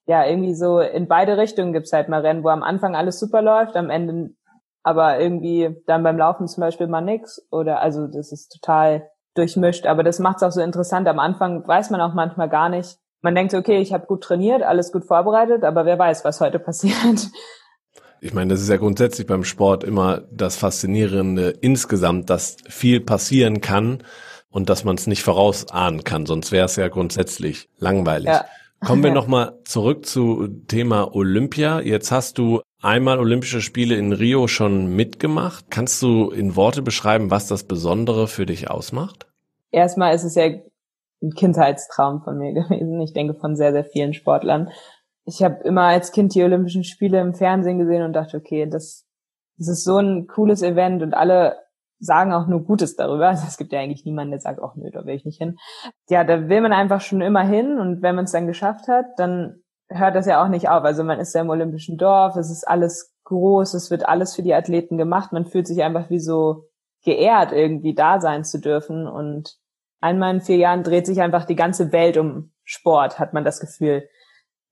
ja, irgendwie so in beide Richtungen gibt's halt mal Rennen, wo am Anfang alles super läuft, am Ende aber irgendwie dann beim Laufen zum Beispiel mal nix oder also das ist total durchmischt, aber das macht es auch so interessant. Am Anfang weiß man auch manchmal gar nicht. Man denkt, okay, ich habe gut trainiert, alles gut vorbereitet, aber wer weiß, was heute passiert. Ich meine, das ist ja grundsätzlich beim Sport immer das Faszinierende insgesamt, dass viel passieren kann und dass man es nicht vorausahnen kann, sonst wäre es ja grundsätzlich langweilig. Ja. Kommen wir nochmal zurück zu Thema Olympia. Jetzt hast du einmal Olympische Spiele in Rio schon mitgemacht. Kannst du in Worte beschreiben, was das Besondere für dich ausmacht? Erstmal ist es ja ein Kindheitstraum von mir gewesen. Ich denke von sehr, sehr vielen Sportlern. Ich habe immer als Kind die Olympischen Spiele im Fernsehen gesehen und dachte, okay, das, das ist so ein cooles Event und alle sagen auch nur Gutes darüber. Also es gibt ja eigentlich niemanden, der sagt, ach nö, da will ich nicht hin. Ja, da will man einfach schon immer hin und wenn man es dann geschafft hat, dann hört das ja auch nicht auf. Also man ist ja im Olympischen Dorf, es ist alles groß, es wird alles für die Athleten gemacht. Man fühlt sich einfach wie so geehrt, irgendwie da sein zu dürfen. Und einmal in vier Jahren dreht sich einfach die ganze Welt um Sport, hat man das Gefühl.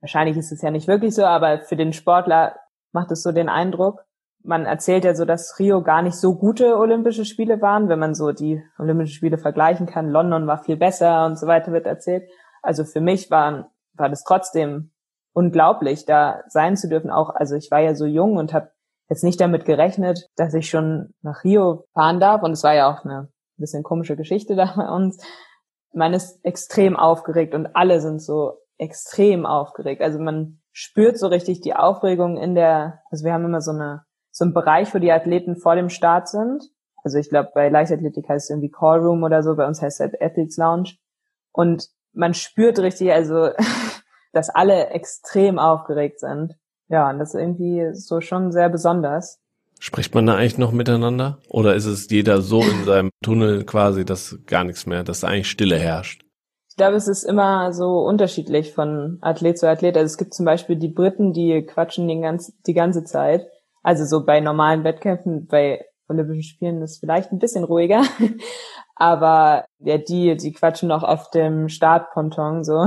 Wahrscheinlich ist es ja nicht wirklich so, aber für den Sportler macht es so den Eindruck. Man erzählt ja so, dass Rio gar nicht so gute Olympische Spiele waren, wenn man so die Olympischen Spiele vergleichen kann. London war viel besser und so weiter wird erzählt. Also für mich waren, war das trotzdem unglaublich, da sein zu dürfen. Auch, also ich war ja so jung und habe jetzt nicht damit gerechnet, dass ich schon nach Rio fahren darf. Und es war ja auch eine bisschen komische Geschichte da bei uns. Man ist extrem aufgeregt und alle sind so extrem aufgeregt. Also man spürt so richtig die Aufregung in der, also wir haben immer so eine, so einen Bereich, wo die Athleten vor dem Start sind. Also ich glaube, bei Leichtathletik heißt es irgendwie Call Room oder so, bei uns heißt es halt Athletes Lounge. Und man spürt richtig, also, dass alle extrem aufgeregt sind. Ja, und das ist irgendwie so schon sehr besonders. Spricht man da eigentlich noch miteinander? Oder ist es jeder so in seinem Tunnel quasi, dass gar nichts mehr, dass da eigentlich Stille herrscht? Ich glaube, es ist immer so unterschiedlich von Athlet zu Athlet. Also es gibt zum Beispiel die Briten, die quatschen die ganze, die ganze Zeit. Also so bei normalen Wettkämpfen, bei Olympischen Spielen ist vielleicht ein bisschen ruhiger. Aber ja, die, die quatschen noch auf dem Startponton so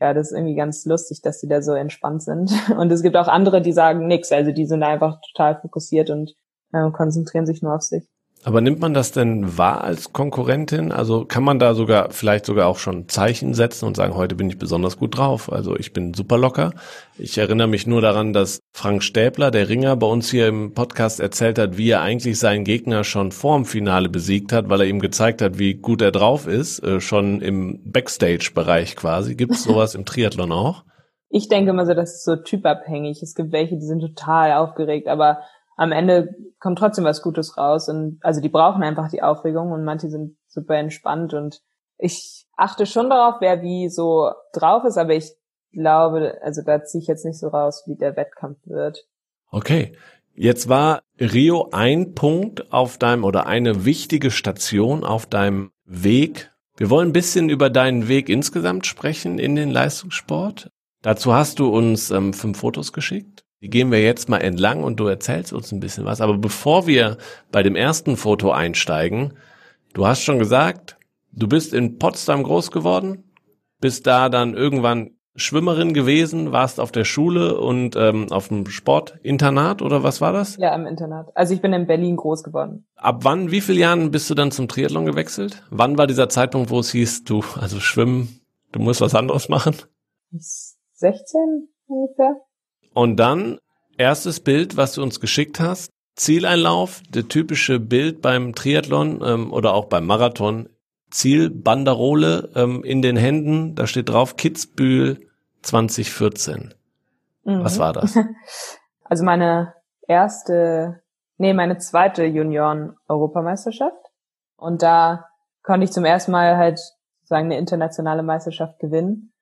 ja, das ist irgendwie ganz lustig, dass die da so entspannt sind. Und es gibt auch andere, die sagen nix. Also die sind einfach total fokussiert und äh, konzentrieren sich nur auf sich. Aber nimmt man das denn wahr als Konkurrentin? Also kann man da sogar vielleicht sogar auch schon Zeichen setzen und sagen, heute bin ich besonders gut drauf. Also ich bin super locker. Ich erinnere mich nur daran, dass Frank Stäbler, der Ringer, bei uns hier im Podcast erzählt hat, wie er eigentlich seinen Gegner schon vorm Finale besiegt hat, weil er ihm gezeigt hat, wie gut er drauf ist, äh, schon im Backstage-Bereich quasi. Gibt es sowas im Triathlon auch? Ich denke immer so, das ist so typabhängig. Es gibt welche, die sind total aufgeregt, aber am Ende kommt trotzdem was Gutes raus. Und also die brauchen einfach die Aufregung und manche sind super entspannt und ich achte schon darauf, wer wie so drauf ist, aber ich glaube, also da ziehe ich jetzt nicht so raus, wie der Wettkampf wird. Okay. Jetzt war Rio ein Punkt auf deinem oder eine wichtige Station auf deinem Weg. Wir wollen ein bisschen über deinen Weg insgesamt sprechen in den Leistungssport. Dazu hast du uns ähm, fünf Fotos geschickt. Die gehen wir jetzt mal entlang und du erzählst uns ein bisschen was. Aber bevor wir bei dem ersten Foto einsteigen, du hast schon gesagt, du bist in Potsdam groß geworden, bist da dann irgendwann Schwimmerin gewesen, warst auf der Schule und ähm, auf dem Sportinternat oder was war das? Ja, im Internat. Also ich bin in Berlin groß geworden. Ab wann, wie viele Jahren bist du dann zum Triathlon gewechselt? Wann war dieser Zeitpunkt, wo es hieß, du, also schwimmen, du musst was anderes machen? 16 ungefähr. Und dann erstes Bild, was du uns geschickt hast. Zieleinlauf, der typische Bild beim Triathlon ähm, oder auch beim Marathon. Zielbanderole ähm, in den Händen, da steht drauf Kitzbühel 2014. Mhm. Was war das? Also meine erste, nee, meine zweite Junioren-Europameisterschaft. Und da konnte ich zum ersten Mal halt sagen eine internationale Meisterschaft gewinnen.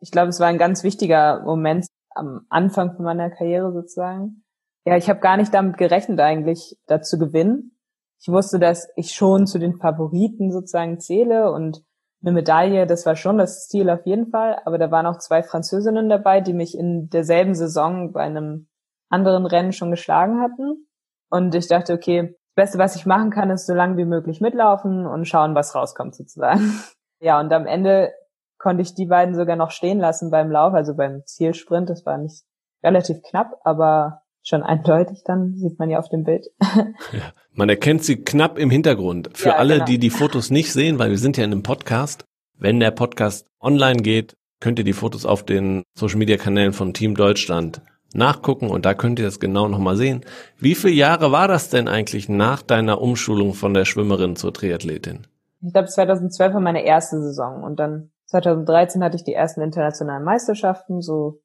Ich glaube, es war ein ganz wichtiger Moment am Anfang von meiner Karriere sozusagen. Ja, ich habe gar nicht damit gerechnet eigentlich, da zu gewinnen. Ich wusste, dass ich schon zu den Favoriten sozusagen zähle und eine Medaille, das war schon das Ziel auf jeden Fall. Aber da waren auch zwei Französinnen dabei, die mich in derselben Saison bei einem anderen Rennen schon geschlagen hatten. Und ich dachte, okay, das Beste, was ich machen kann, ist so lange wie möglich mitlaufen und schauen, was rauskommt sozusagen. Ja, und am Ende konnte ich die beiden sogar noch stehen lassen beim Lauf, also beim Zielsprint. Das war nicht relativ knapp, aber schon eindeutig dann, sieht man ja auf dem Bild. Ja, man erkennt sie knapp im Hintergrund. Für ja, alle, genau. die die Fotos nicht sehen, weil wir sind ja in einem Podcast. Wenn der Podcast online geht, könnt ihr die Fotos auf den Social Media Kanälen von Team Deutschland nachgucken und da könnt ihr das genau nochmal sehen. Wie viele Jahre war das denn eigentlich nach deiner Umschulung von der Schwimmerin zur Triathletin? Ich glaube, 2012 war meine erste Saison und dann 2013 hatte ich die ersten internationalen Meisterschaften, so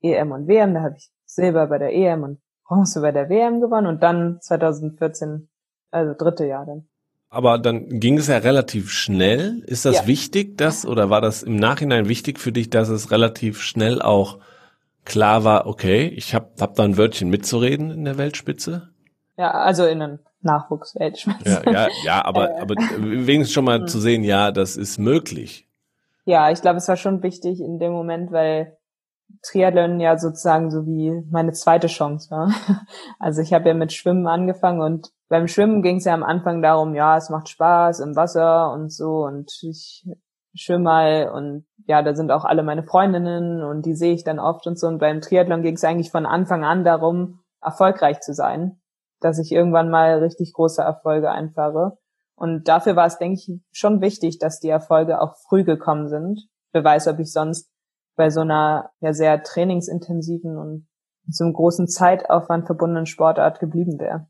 EM und WM. Da habe ich Silber bei der EM und Bronze bei der WM gewonnen und dann 2014, also dritte Jahr dann. Aber dann ging es ja relativ schnell. Ist das ja. wichtig, dass, oder war das im Nachhinein wichtig für dich, dass es relativ schnell auch klar war, okay, ich habe hab da ein Wörtchen mitzureden in der Weltspitze? Ja, also in einem Nachwuchsweltspitze. Ja, ja, ja, aber, aber wenigstens schon mal hm. zu sehen, ja, das ist möglich. Ja, ich glaube, es war schon wichtig in dem Moment, weil Triathlon ja sozusagen so wie meine zweite Chance war. Also ich habe ja mit Schwimmen angefangen und beim Schwimmen ging es ja am Anfang darum, ja, es macht Spaß im Wasser und so und ich schwimme mal und ja, da sind auch alle meine Freundinnen und die sehe ich dann oft und so. Und beim Triathlon ging es eigentlich von Anfang an darum, erfolgreich zu sein, dass ich irgendwann mal richtig große Erfolge einfahre. Und dafür war es, denke ich, schon wichtig, dass die Erfolge auch früh gekommen sind. Wer weiß, ob ich sonst bei so einer ja sehr trainingsintensiven und so großen Zeitaufwand verbundenen Sportart geblieben wäre.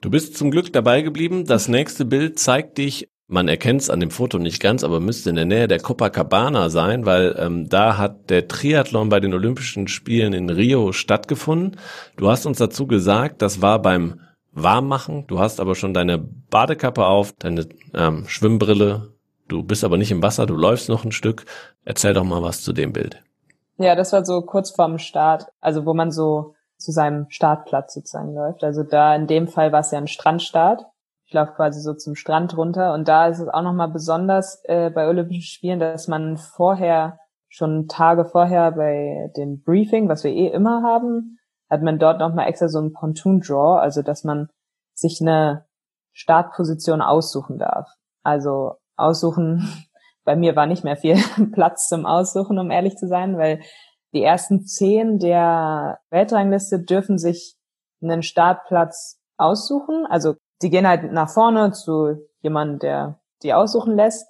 Du bist zum Glück dabei geblieben. Das nächste Bild zeigt dich man erkennt es an dem Foto nicht ganz, aber müsste in der Nähe der Copacabana sein, weil ähm, da hat der Triathlon bei den Olympischen Spielen in Rio stattgefunden. Du hast uns dazu gesagt, das war beim Warmmachen. Du hast aber schon deine Badekappe auf, deine ähm, Schwimmbrille. Du bist aber nicht im Wasser, du läufst noch ein Stück. Erzähl doch mal was zu dem Bild. Ja, das war so kurz vorm Start, also wo man so zu seinem Startplatz sozusagen läuft. Also da in dem Fall war es ja ein Strandstart ich laufe quasi so zum Strand runter und da ist es auch nochmal besonders äh, bei Olympischen Spielen, dass man vorher, schon Tage vorher bei dem Briefing, was wir eh immer haben, hat man dort nochmal extra so ein Pontoon-Draw, also dass man sich eine Startposition aussuchen darf. Also aussuchen, bei mir war nicht mehr viel Platz zum Aussuchen, um ehrlich zu sein, weil die ersten zehn der Weltrangliste dürfen sich einen Startplatz aussuchen. Also die gehen halt nach vorne zu jemandem, der die aussuchen lässt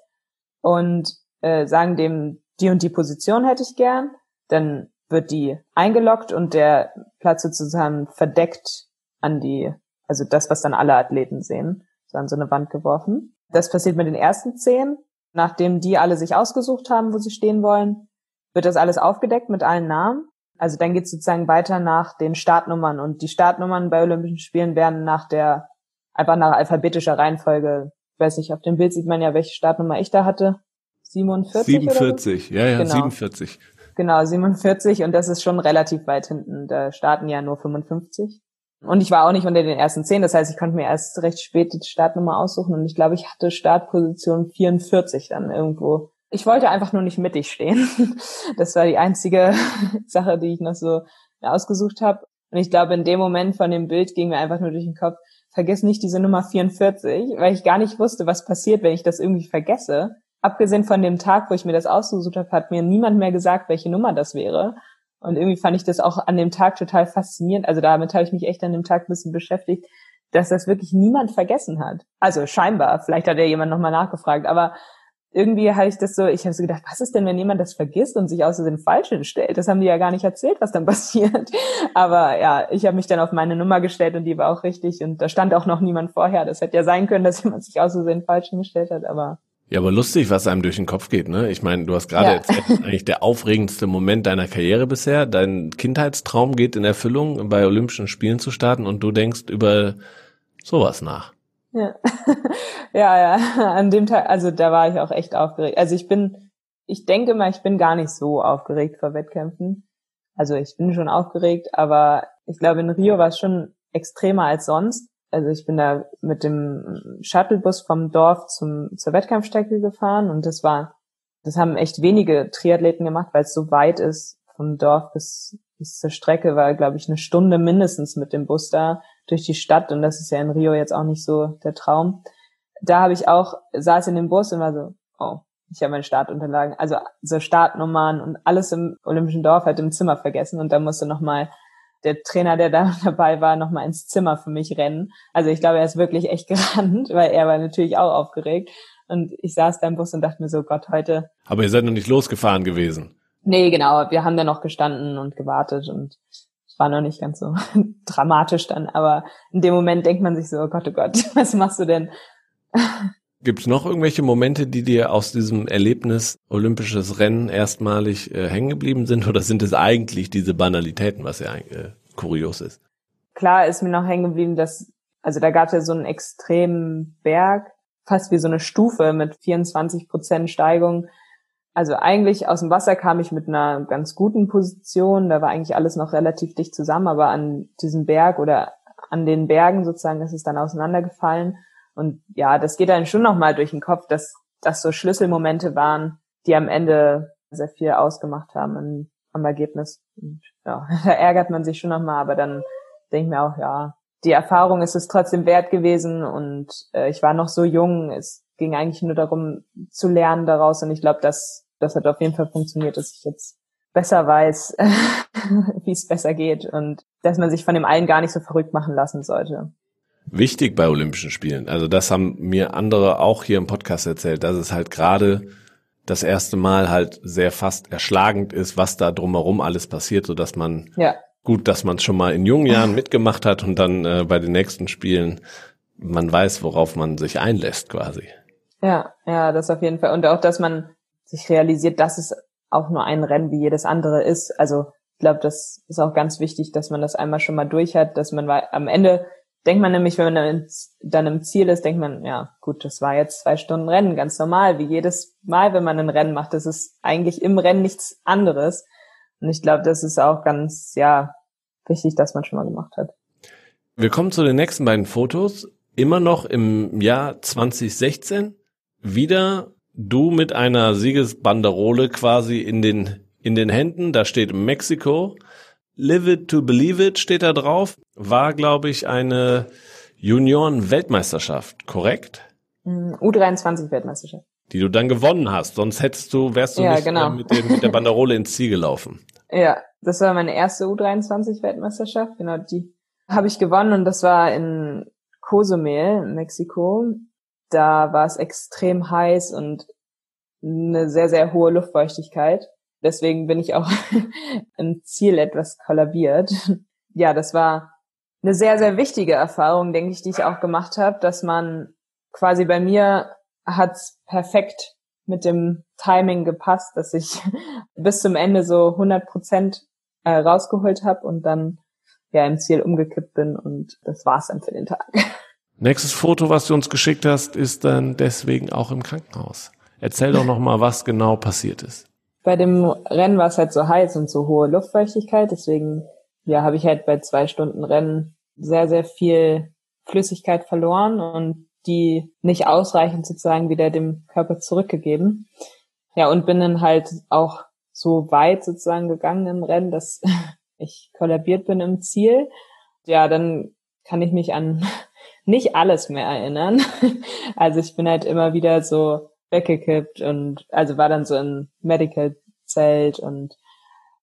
und äh, sagen dem, die und die Position hätte ich gern. Dann wird die eingeloggt und der Platz sozusagen verdeckt an die, also das, was dann alle Athleten sehen, so an so eine Wand geworfen. Das passiert mit den ersten zehn. Nachdem die alle sich ausgesucht haben, wo sie stehen wollen, wird das alles aufgedeckt mit allen Namen. Also dann geht es sozusagen weiter nach den Startnummern und die Startnummern bei Olympischen Spielen werden nach der einfach nach alphabetischer Reihenfolge. Ich weiß nicht, auf dem Bild sieht man ja, welche Startnummer ich da hatte. 47? 47, so? ja, ja, genau. 47. Genau, 47 und das ist schon relativ weit hinten. Da starten ja nur 55. Und ich war auch nicht unter den ersten zehn, das heißt, ich konnte mir erst recht spät die Startnummer aussuchen und ich glaube, ich hatte Startposition 44 dann irgendwo. Ich wollte einfach nur nicht mittig stehen. Das war die einzige Sache, die ich noch so ausgesucht habe. Und ich glaube, in dem Moment von dem Bild ging mir einfach nur durch den Kopf, vergiss nicht diese Nummer 44, weil ich gar nicht wusste, was passiert, wenn ich das irgendwie vergesse. Abgesehen von dem Tag, wo ich mir das ausgesucht habe, hat mir niemand mehr gesagt, welche Nummer das wäre. Und irgendwie fand ich das auch an dem Tag total faszinierend. Also damit habe ich mich echt an dem Tag ein bisschen beschäftigt, dass das wirklich niemand vergessen hat. Also scheinbar, vielleicht hat ja jemand nochmal nachgefragt, aber irgendwie habe ich das so, ich habe so gedacht, was ist denn, wenn jemand das vergisst und sich außer den Falschen stellt? Das haben die ja gar nicht erzählt, was dann passiert. Aber ja, ich habe mich dann auf meine Nummer gestellt und die war auch richtig und da stand auch noch niemand vorher. Das hätte ja sein können, dass jemand sich außer den Falschen gestellt hat, aber ja, aber lustig, was einem durch den Kopf geht, ne? Ich meine, du hast gerade ja. erzählt, eigentlich der aufregendste Moment deiner Karriere bisher. Dein Kindheitstraum geht in Erfüllung, bei Olympischen Spielen zu starten und du denkst über sowas nach. Ja. ja, ja, an dem Tag, also da war ich auch echt aufgeregt. Also ich bin, ich denke mal, ich bin gar nicht so aufgeregt vor Wettkämpfen. Also ich bin schon aufgeregt, aber ich glaube, in Rio war es schon extremer als sonst. Also ich bin da mit dem Shuttlebus vom Dorf zum, zur Wettkampfstrecke gefahren und das war, das haben echt wenige Triathleten gemacht, weil es so weit ist vom Dorf bis, bis zur Strecke war, glaube ich, eine Stunde mindestens mit dem Bus da durch die Stadt und das ist ja in Rio jetzt auch nicht so der Traum. Da habe ich auch, saß in dem Bus und war so, oh, ich habe meine Startunterlagen, also so Startnummern und alles im Olympischen Dorf halt im Zimmer vergessen und da musste nochmal der Trainer, der da dabei war, nochmal ins Zimmer für mich rennen. Also ich glaube, er ist wirklich echt gerannt, weil er war natürlich auch aufgeregt. Und ich saß da im Bus und dachte mir so, Gott, heute. Aber ihr seid noch nicht losgefahren gewesen. Nee, genau. Wir haben da noch gestanden und gewartet und war noch nicht ganz so dramatisch dann, aber in dem Moment denkt man sich so, oh Gott, oh Gott, was machst du denn? Gibt es noch irgendwelche Momente, die dir aus diesem Erlebnis olympisches Rennen erstmalig äh, hängen geblieben sind oder sind es eigentlich diese Banalitäten, was ja äh, kurios ist? Klar ist mir noch hängen geblieben, dass, also da gab es ja so einen extremen Berg, fast wie so eine Stufe mit 24 Prozent Steigung, also eigentlich aus dem Wasser kam ich mit einer ganz guten Position. Da war eigentlich alles noch relativ dicht zusammen, aber an diesem Berg oder an den Bergen sozusagen ist es dann auseinandergefallen. Und ja, das geht dann schon nochmal durch den Kopf, dass das so Schlüsselmomente waren, die am Ende sehr viel ausgemacht haben an, am Ergebnis. Und ja, da ärgert man sich schon nochmal, aber dann denke ich mir auch, ja, die Erfahrung ist es trotzdem wert gewesen und äh, ich war noch so jung. Es ging eigentlich nur darum zu lernen daraus und ich glaube, dass das hat auf jeden Fall funktioniert, dass ich jetzt besser weiß, wie es besser geht und dass man sich von dem allen gar nicht so verrückt machen lassen sollte. Wichtig bei Olympischen Spielen. Also das haben mir andere auch hier im Podcast erzählt, dass es halt gerade das erste Mal halt sehr fast erschlagend ist, was da drumherum alles passiert, so dass man ja. gut, dass man es schon mal in jungen Jahren mitgemacht hat und dann äh, bei den nächsten Spielen man weiß, worauf man sich einlässt quasi. Ja, ja, das auf jeden Fall. Und auch, dass man sich realisiert, dass es auch nur ein Rennen wie jedes andere ist. Also ich glaube, das ist auch ganz wichtig, dass man das einmal schon mal durch hat, dass man am Ende denkt man nämlich, wenn man dann im Ziel ist, denkt man, ja, gut, das war jetzt zwei Stunden Rennen, ganz normal, wie jedes Mal, wenn man ein Rennen macht. Das ist eigentlich im Rennen nichts anderes. Und ich glaube, das ist auch ganz, ja, wichtig, dass man schon mal gemacht hat. Wir kommen zu den nächsten beiden Fotos. Immer noch im Jahr 2016. Wieder du mit einer Siegesbanderole quasi in den, in den Händen. Da steht Mexiko. Live it to believe it steht da drauf. War, glaube ich, eine Junioren-Weltmeisterschaft, korrekt? Mm, U23-Weltmeisterschaft. Die du dann gewonnen hast. Sonst hättest du, wärst du ja, nicht genau. mit, dem, mit der Banderole ins Ziel gelaufen. Ja, das war meine erste U23-Weltmeisterschaft. Genau, die habe ich gewonnen und das war in Cozumel, Mexiko. Da war es extrem heiß und eine sehr, sehr hohe Luftfeuchtigkeit. Deswegen bin ich auch im Ziel etwas kollabiert. Ja, das war eine sehr, sehr wichtige Erfahrung, denke ich, die ich auch gemacht habe, dass man quasi bei mir hat's perfekt mit dem Timing gepasst, dass ich bis zum Ende so 100 Prozent äh, rausgeholt habe und dann ja im Ziel umgekippt bin und das war's dann für den Tag. Nächstes Foto, was du uns geschickt hast, ist dann deswegen auch im Krankenhaus. Erzähl doch noch mal, was genau passiert ist. Bei dem Rennen war es halt so heiß und so hohe Luftfeuchtigkeit, deswegen ja habe ich halt bei zwei Stunden Rennen sehr sehr viel Flüssigkeit verloren und die nicht ausreichend sozusagen wieder dem Körper zurückgegeben. Ja, und bin dann halt auch so weit sozusagen gegangen im Rennen, dass ich kollabiert bin im Ziel. Ja, dann kann ich mich an nicht alles mehr erinnern. Also ich bin halt immer wieder so weggekippt und also war dann so im Medical Zelt und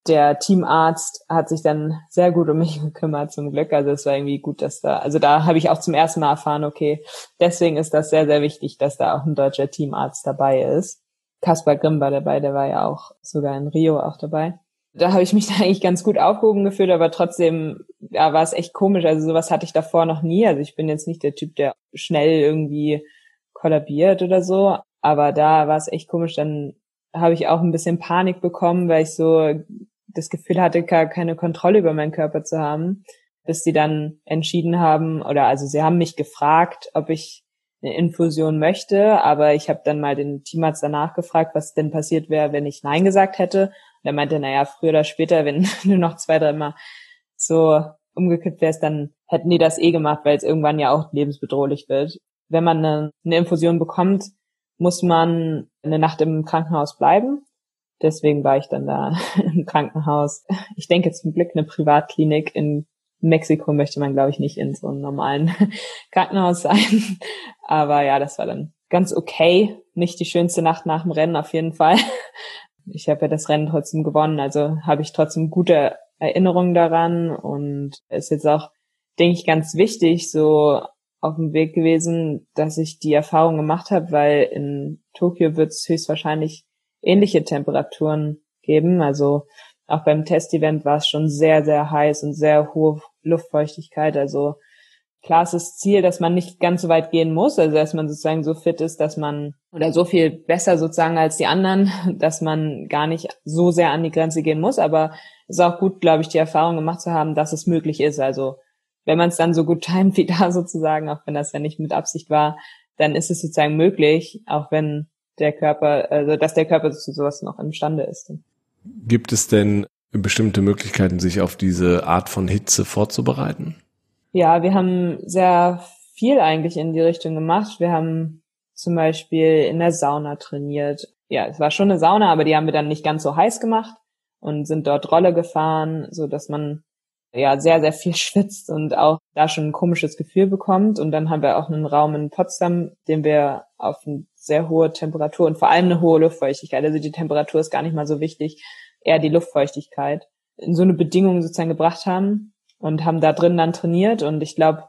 der Teamarzt hat sich dann sehr gut um mich gekümmert, zum Glück. Also es war irgendwie gut, dass da, also da habe ich auch zum ersten Mal erfahren, okay, deswegen ist das sehr, sehr wichtig, dass da auch ein deutscher Teamarzt dabei ist. Kaspar Grimm war dabei, der war ja auch sogar in Rio auch dabei. Da habe ich mich da eigentlich ganz gut aufgehoben gefühlt, aber trotzdem ja, war es echt komisch. Also sowas hatte ich davor noch nie. Also ich bin jetzt nicht der Typ, der schnell irgendwie kollabiert oder so. Aber da war es echt komisch. Dann habe ich auch ein bisschen Panik bekommen, weil ich so das Gefühl hatte, gar keine Kontrolle über meinen Körper zu haben, bis sie dann entschieden haben, oder also sie haben mich gefragt, ob ich eine Infusion möchte, aber ich habe dann mal den Teamarzt danach gefragt, was denn passiert wäre, wenn ich Nein gesagt hätte. Und er meinte, naja, früher oder später, wenn du noch zwei, dreimal so umgekippt wärst, dann hätten die das eh gemacht, weil es irgendwann ja auch lebensbedrohlich wird. Wenn man eine, eine Infusion bekommt, muss man eine Nacht im Krankenhaus bleiben. Deswegen war ich dann da im Krankenhaus. Ich denke zum Glück eine Privatklinik in Mexiko möchte man, glaube ich, nicht in so einem normalen Krankenhaus sein. Aber ja, das war dann ganz okay. Nicht die schönste Nacht nach dem Rennen auf jeden Fall. Ich habe ja das Rennen trotzdem gewonnen, also habe ich trotzdem gute Erinnerungen daran und ist jetzt auch, denke ich, ganz wichtig, so auf dem Weg gewesen, dass ich die Erfahrung gemacht habe, weil in Tokio wird es höchstwahrscheinlich ähnliche Temperaturen geben. Also auch beim Testevent war es schon sehr, sehr heiß und sehr hohe Luftfeuchtigkeit. Also klar ist das Ziel, dass man nicht ganz so weit gehen muss, also dass man sozusagen so fit ist, dass man oder so viel besser sozusagen als die anderen, dass man gar nicht so sehr an die Grenze gehen muss. Aber es ist auch gut, glaube ich, die Erfahrung gemacht zu haben, dass es möglich ist. Also wenn man es dann so gut timet wie da sozusagen, auch wenn das ja nicht mit Absicht war, dann ist es sozusagen möglich, auch wenn der Körper, also dass der Körper zu sowas noch imstande ist. Gibt es denn bestimmte Möglichkeiten, sich auf diese Art von Hitze vorzubereiten? Ja, wir haben sehr viel eigentlich in die Richtung gemacht. Wir haben zum Beispiel in der Sauna trainiert. Ja, es war schon eine Sauna, aber die haben wir dann nicht ganz so heiß gemacht und sind dort Rolle gefahren, so dass man ja sehr, sehr viel schwitzt und auch da schon ein komisches Gefühl bekommt. Und dann haben wir auch einen Raum in Potsdam, den wir auf eine sehr hohe Temperatur und vor allem eine hohe Luftfeuchtigkeit, also die Temperatur ist gar nicht mal so wichtig, eher die Luftfeuchtigkeit, in so eine Bedingung sozusagen gebracht haben und haben da drin dann trainiert. Und ich glaube,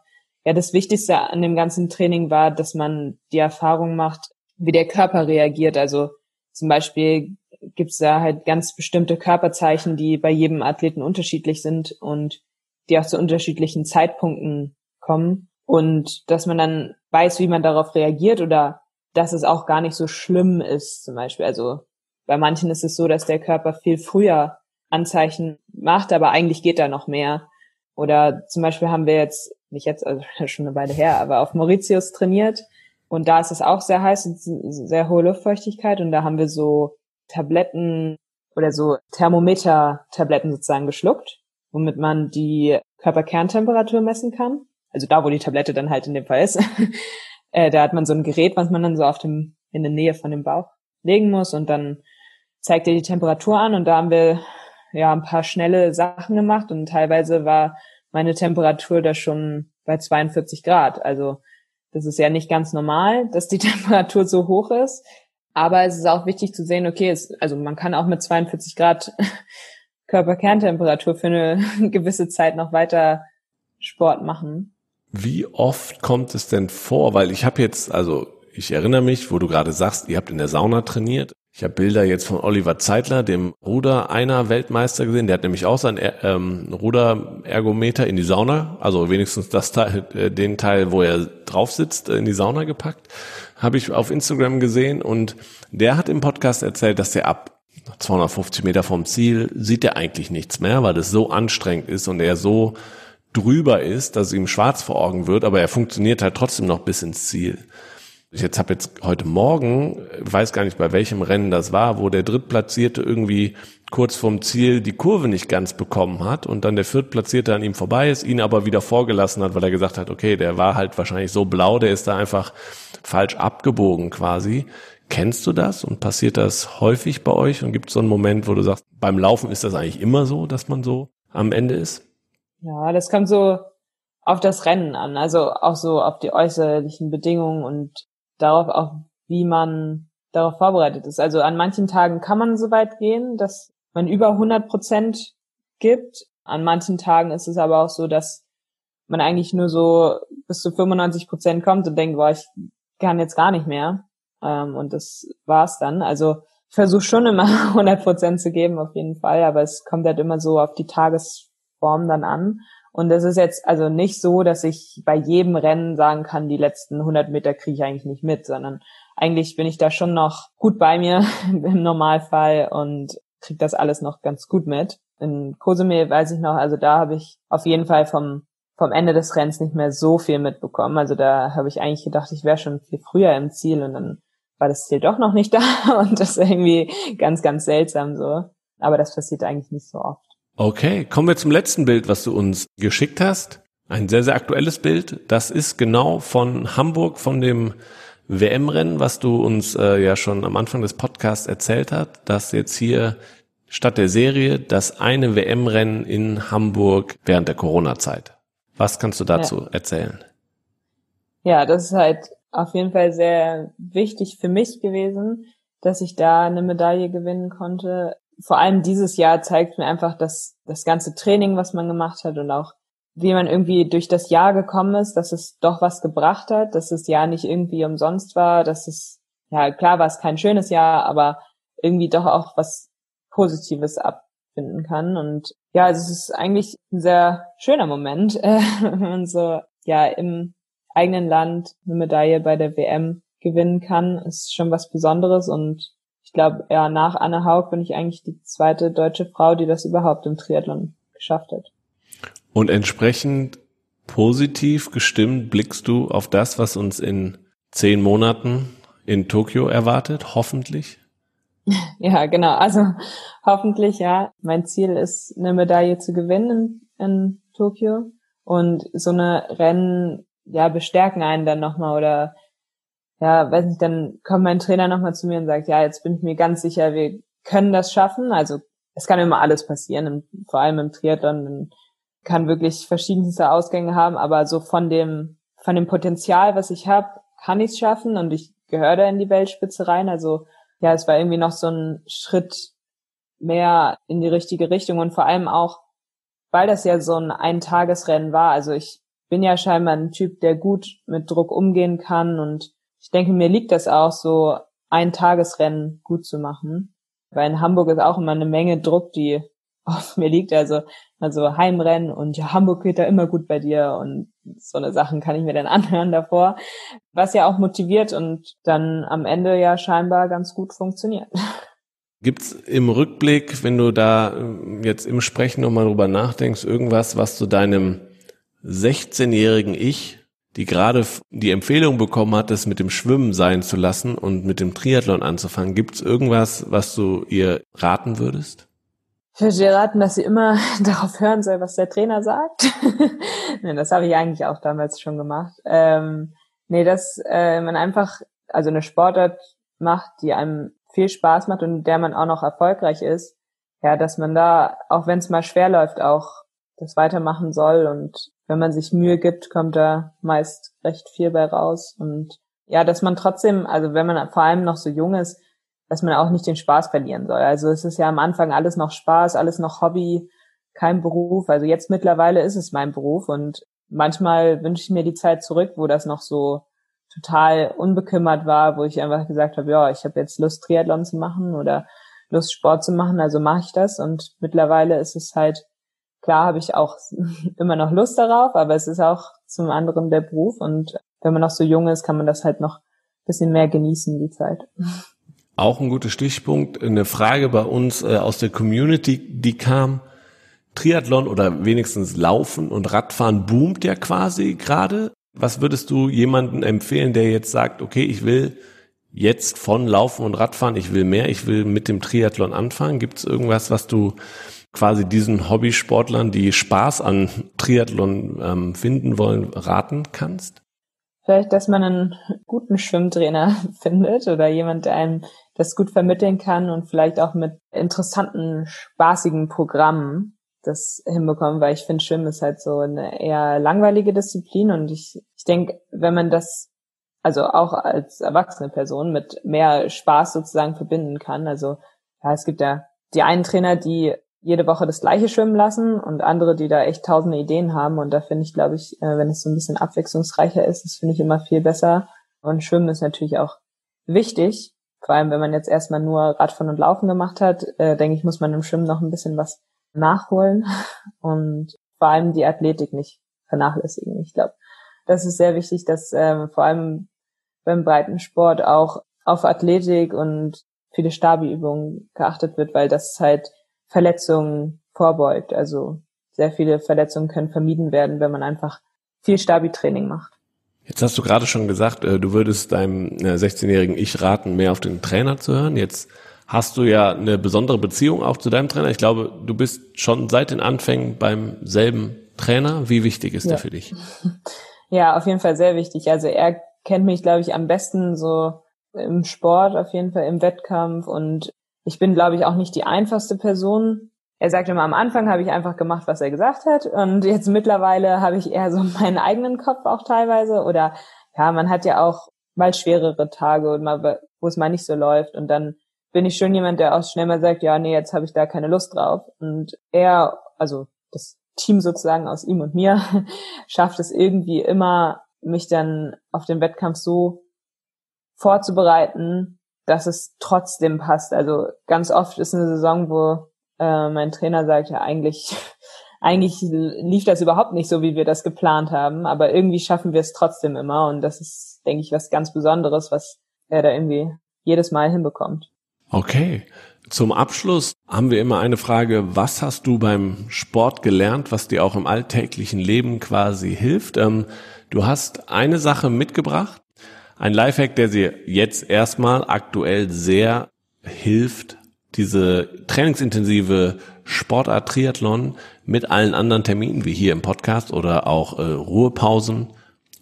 ja, das Wichtigste an dem ganzen Training war, dass man die Erfahrung macht, wie der Körper reagiert. Also zum Beispiel gibt's da halt ganz bestimmte Körperzeichen, die bei jedem Athleten unterschiedlich sind und die auch zu unterschiedlichen Zeitpunkten kommen. Und dass man dann weiß, wie man darauf reagiert oder dass es auch gar nicht so schlimm ist, zum Beispiel. Also bei manchen ist es so, dass der Körper viel früher Anzeichen macht, aber eigentlich geht da noch mehr. Oder zum Beispiel haben wir jetzt, nicht jetzt, also schon eine Weile her, aber auf Mauritius trainiert. Und da ist es auch sehr heiß und sehr hohe Luftfeuchtigkeit. Und da haben wir so Tabletten oder so Thermometer-Tabletten sozusagen geschluckt, womit man die Körperkerntemperatur messen kann. Also da, wo die Tablette dann halt in dem Fall ist. äh, da hat man so ein Gerät, was man dann so auf dem, in der Nähe von dem Bauch legen muss und dann zeigt er die Temperatur an und da haben wir ja ein paar schnelle Sachen gemacht und teilweise war meine Temperatur da schon bei 42 Grad. Also das ist ja nicht ganz normal, dass die Temperatur so hoch ist. Aber es ist auch wichtig zu sehen, okay, es, also man kann auch mit 42 Grad Körperkerntemperatur für eine gewisse Zeit noch weiter Sport machen. Wie oft kommt es denn vor? Weil ich habe jetzt, also ich erinnere mich, wo du gerade sagst, ihr habt in der Sauna trainiert. Ich habe Bilder jetzt von Oliver Zeitler, dem Ruder einer Weltmeister gesehen. Der hat nämlich auch sein ähm, Ruderergometer in die Sauna, also wenigstens das Teil, äh, den Teil, wo er drauf sitzt, in die Sauna gepackt. Habe ich auf Instagram gesehen und der hat im Podcast erzählt, dass der ab 250 Meter vom Ziel sieht er eigentlich nichts mehr, weil das so anstrengend ist und er so drüber ist, dass ihm schwarz vor Augen wird, aber er funktioniert halt trotzdem noch bis ins Ziel. Ich jetzt habe jetzt heute Morgen, weiß gar nicht bei welchem Rennen das war, wo der Drittplatzierte irgendwie kurz vorm Ziel die Kurve nicht ganz bekommen hat und dann der Viertplatzierte an ihm vorbei ist, ihn aber wieder vorgelassen hat, weil er gesagt hat, okay, der war halt wahrscheinlich so blau, der ist da einfach falsch abgebogen quasi. Kennst du das und passiert das häufig bei euch und gibt es so einen Moment, wo du sagst, beim Laufen ist das eigentlich immer so, dass man so am Ende ist? Ja, das kommt so auf das Rennen an, also auch so auf die äußerlichen Bedingungen und darauf auch, wie man darauf vorbereitet ist. Also an manchen Tagen kann man so weit gehen, dass man über 100 Prozent gibt. An manchen Tagen ist es aber auch so, dass man eigentlich nur so bis zu 95 Prozent kommt und denkt, boah, ich kann jetzt gar nicht mehr. Ähm, und das war's dann. Also ich versuche schon immer 100 Prozent zu geben, auf jeden Fall, aber es kommt halt immer so auf die Tagesform dann an. Und es ist jetzt also nicht so, dass ich bei jedem Rennen sagen kann, die letzten 100 Meter kriege ich eigentlich nicht mit, sondern eigentlich bin ich da schon noch gut bei mir im Normalfall und kriege das alles noch ganz gut mit. In Kosumel weiß ich noch, also da habe ich auf jeden Fall vom vom Ende des Rennens nicht mehr so viel mitbekommen. Also da habe ich eigentlich gedacht, ich wäre schon viel früher im Ziel und dann war das Ziel doch noch nicht da und das irgendwie ganz, ganz seltsam so. Aber das passiert eigentlich nicht so oft. Okay, kommen wir zum letzten Bild, was du uns geschickt hast. Ein sehr, sehr aktuelles Bild. Das ist genau von Hamburg, von dem WM-Rennen, was du uns äh, ja schon am Anfang des Podcasts erzählt hast, dass jetzt hier statt der Serie das eine WM-Rennen in Hamburg während der Corona-Zeit. Was kannst du dazu ja. erzählen? Ja, das ist halt auf jeden Fall sehr wichtig für mich gewesen, dass ich da eine Medaille gewinnen konnte vor allem dieses Jahr zeigt mir einfach, dass das ganze Training, was man gemacht hat und auch wie man irgendwie durch das Jahr gekommen ist, dass es doch was gebracht hat, dass das Jahr nicht irgendwie umsonst war, dass es, ja klar war es kein schönes Jahr, aber irgendwie doch auch was Positives abfinden kann. Und ja, also es ist eigentlich ein sehr schöner Moment, wenn man so ja im eigenen Land eine Medaille bei der WM gewinnen kann, ist schon was Besonderes und ich glaube, ja, nach Anne Haug bin ich eigentlich die zweite deutsche Frau, die das überhaupt im Triathlon geschafft hat. Und entsprechend positiv gestimmt blickst du auf das, was uns in zehn Monaten in Tokio erwartet, hoffentlich? Ja, genau. Also hoffentlich, ja. Mein Ziel ist, eine Medaille zu gewinnen in, Tokio. Und so eine Rennen, ja, bestärken einen dann nochmal oder ja, weiß nicht, dann kommt mein Trainer nochmal zu mir und sagt, ja, jetzt bin ich mir ganz sicher, wir können das schaffen. Also es kann immer alles passieren, vor allem im Triathlon kann wirklich verschiedenste Ausgänge haben, aber so von dem von dem Potenzial, was ich habe, kann ich es schaffen und ich gehöre da in die Weltspitze rein. Also ja, es war irgendwie noch so ein Schritt mehr in die richtige Richtung und vor allem auch, weil das ja so ein Eintagesrennen war. Also ich bin ja scheinbar ein Typ, der gut mit Druck umgehen kann und ich denke, mir liegt das auch so, ein Tagesrennen gut zu machen. Weil in Hamburg ist auch immer eine Menge Druck, die auf mir liegt. Also, also Heimrennen und ja, Hamburg geht da immer gut bei dir und so eine Sachen kann ich mir dann anhören davor, was ja auch motiviert und dann am Ende ja scheinbar ganz gut funktioniert. Gibt's im Rückblick, wenn du da ähm, jetzt im Sprechen nochmal drüber nachdenkst, irgendwas, was du deinem 16-jährigen Ich, die gerade die Empfehlung bekommen hat, das mit dem Schwimmen sein zu lassen und mit dem Triathlon anzufangen, gibt's irgendwas, was du ihr raten würdest? Ich würde dir raten, dass sie immer darauf hören soll, was der Trainer sagt. nee, das habe ich eigentlich auch damals schon gemacht. Ähm, nee, dass äh, man einfach, also eine Sportart macht, die einem viel Spaß macht und der man auch noch erfolgreich ist, ja, dass man da, auch wenn es mal schwer läuft, auch das weitermachen soll und wenn man sich Mühe gibt, kommt da meist recht viel bei raus und ja, dass man trotzdem, also wenn man vor allem noch so jung ist, dass man auch nicht den Spaß verlieren soll. Also es ist ja am Anfang alles noch Spaß, alles noch Hobby, kein Beruf. Also jetzt mittlerweile ist es mein Beruf und manchmal wünsche ich mir die Zeit zurück, wo das noch so total unbekümmert war, wo ich einfach gesagt habe, ja, ich habe jetzt Lust, Triathlon zu machen oder Lust, Sport zu machen, also mache ich das. Und mittlerweile ist es halt, klar habe ich auch immer noch Lust darauf, aber es ist auch zum anderen der Beruf. Und wenn man noch so jung ist, kann man das halt noch bisschen mehr genießen, die Zeit. Auch ein guter Stichpunkt. Eine Frage bei uns äh, aus der Community, die kam. Triathlon oder wenigstens Laufen und Radfahren boomt ja quasi gerade. Was würdest du jemanden empfehlen, der jetzt sagt, okay, ich will jetzt von Laufen und Radfahren, ich will mehr, ich will mit dem Triathlon anfangen? Gibt es irgendwas, was du quasi diesen Hobbysportlern, die Spaß an Triathlon ähm, finden wollen, raten kannst? Vielleicht, dass man einen guten Schwimmtrainer findet oder jemand, der einem das gut vermitteln kann und vielleicht auch mit interessanten, spaßigen Programmen das hinbekommen, weil ich finde, Schwimmen ist halt so eine eher langweilige Disziplin und ich, ich denke, wenn man das also auch als erwachsene Person mit mehr Spaß sozusagen verbinden kann, also ja, es gibt ja die einen Trainer, die jede Woche das gleiche schwimmen lassen und andere, die da echt tausende Ideen haben und da finde ich, glaube ich, äh, wenn es so ein bisschen abwechslungsreicher ist, das finde ich immer viel besser und Schwimmen ist natürlich auch wichtig, vor allem, wenn man jetzt erstmal nur Radfahren und Laufen gemacht hat, äh, denke ich, muss man im Schwimmen noch ein bisschen was nachholen und vor allem die Athletik nicht vernachlässigen. Ich glaube, das ist sehr wichtig, dass ähm, vor allem beim Breitensport auch auf Athletik und viele Stabi-Übungen geachtet wird, weil das halt Verletzungen vorbeugt. Also sehr viele Verletzungen können vermieden werden, wenn man einfach viel Stabi-Training macht. Jetzt hast du gerade schon gesagt, äh, du würdest deinem 16-jährigen äh, Ich raten, mehr auf den Trainer zu hören. Jetzt hast du ja eine besondere Beziehung auch zu deinem Trainer. Ich glaube, du bist schon seit den Anfängen beim selben Trainer. Wie wichtig ist ja. der für dich? Ja, auf jeden Fall sehr wichtig. Also er kennt mich, glaube ich, am besten so im Sport, auf jeden Fall im Wettkampf. Und ich bin, glaube ich, auch nicht die einfachste Person, er sagt immer, am Anfang habe ich einfach gemacht, was er gesagt hat. Und jetzt mittlerweile habe ich eher so meinen eigenen Kopf auch teilweise. Oder ja, man hat ja auch mal schwerere Tage und mal, wo es mal nicht so läuft. Und dann bin ich schon jemand, der auch schnell mal sagt, ja, nee, jetzt habe ich da keine Lust drauf. Und er, also das Team sozusagen aus ihm und mir, schafft es irgendwie immer, mich dann auf den Wettkampf so vorzubereiten, dass es trotzdem passt. Also ganz oft ist eine Saison, wo äh, mein Trainer sagt ja eigentlich, eigentlich lief das überhaupt nicht so, wie wir das geplant haben, aber irgendwie schaffen wir es trotzdem immer und das ist, denke ich, was ganz Besonderes, was er da irgendwie jedes Mal hinbekommt. Okay. Zum Abschluss haben wir immer eine Frage, was hast du beim Sport gelernt, was dir auch im alltäglichen Leben quasi hilft? Ähm, du hast eine Sache mitgebracht, ein Lifehack, der dir jetzt erstmal aktuell sehr hilft, diese trainingsintensive Sportart Triathlon mit allen anderen Terminen wie hier im Podcast oder auch äh, Ruhepausen,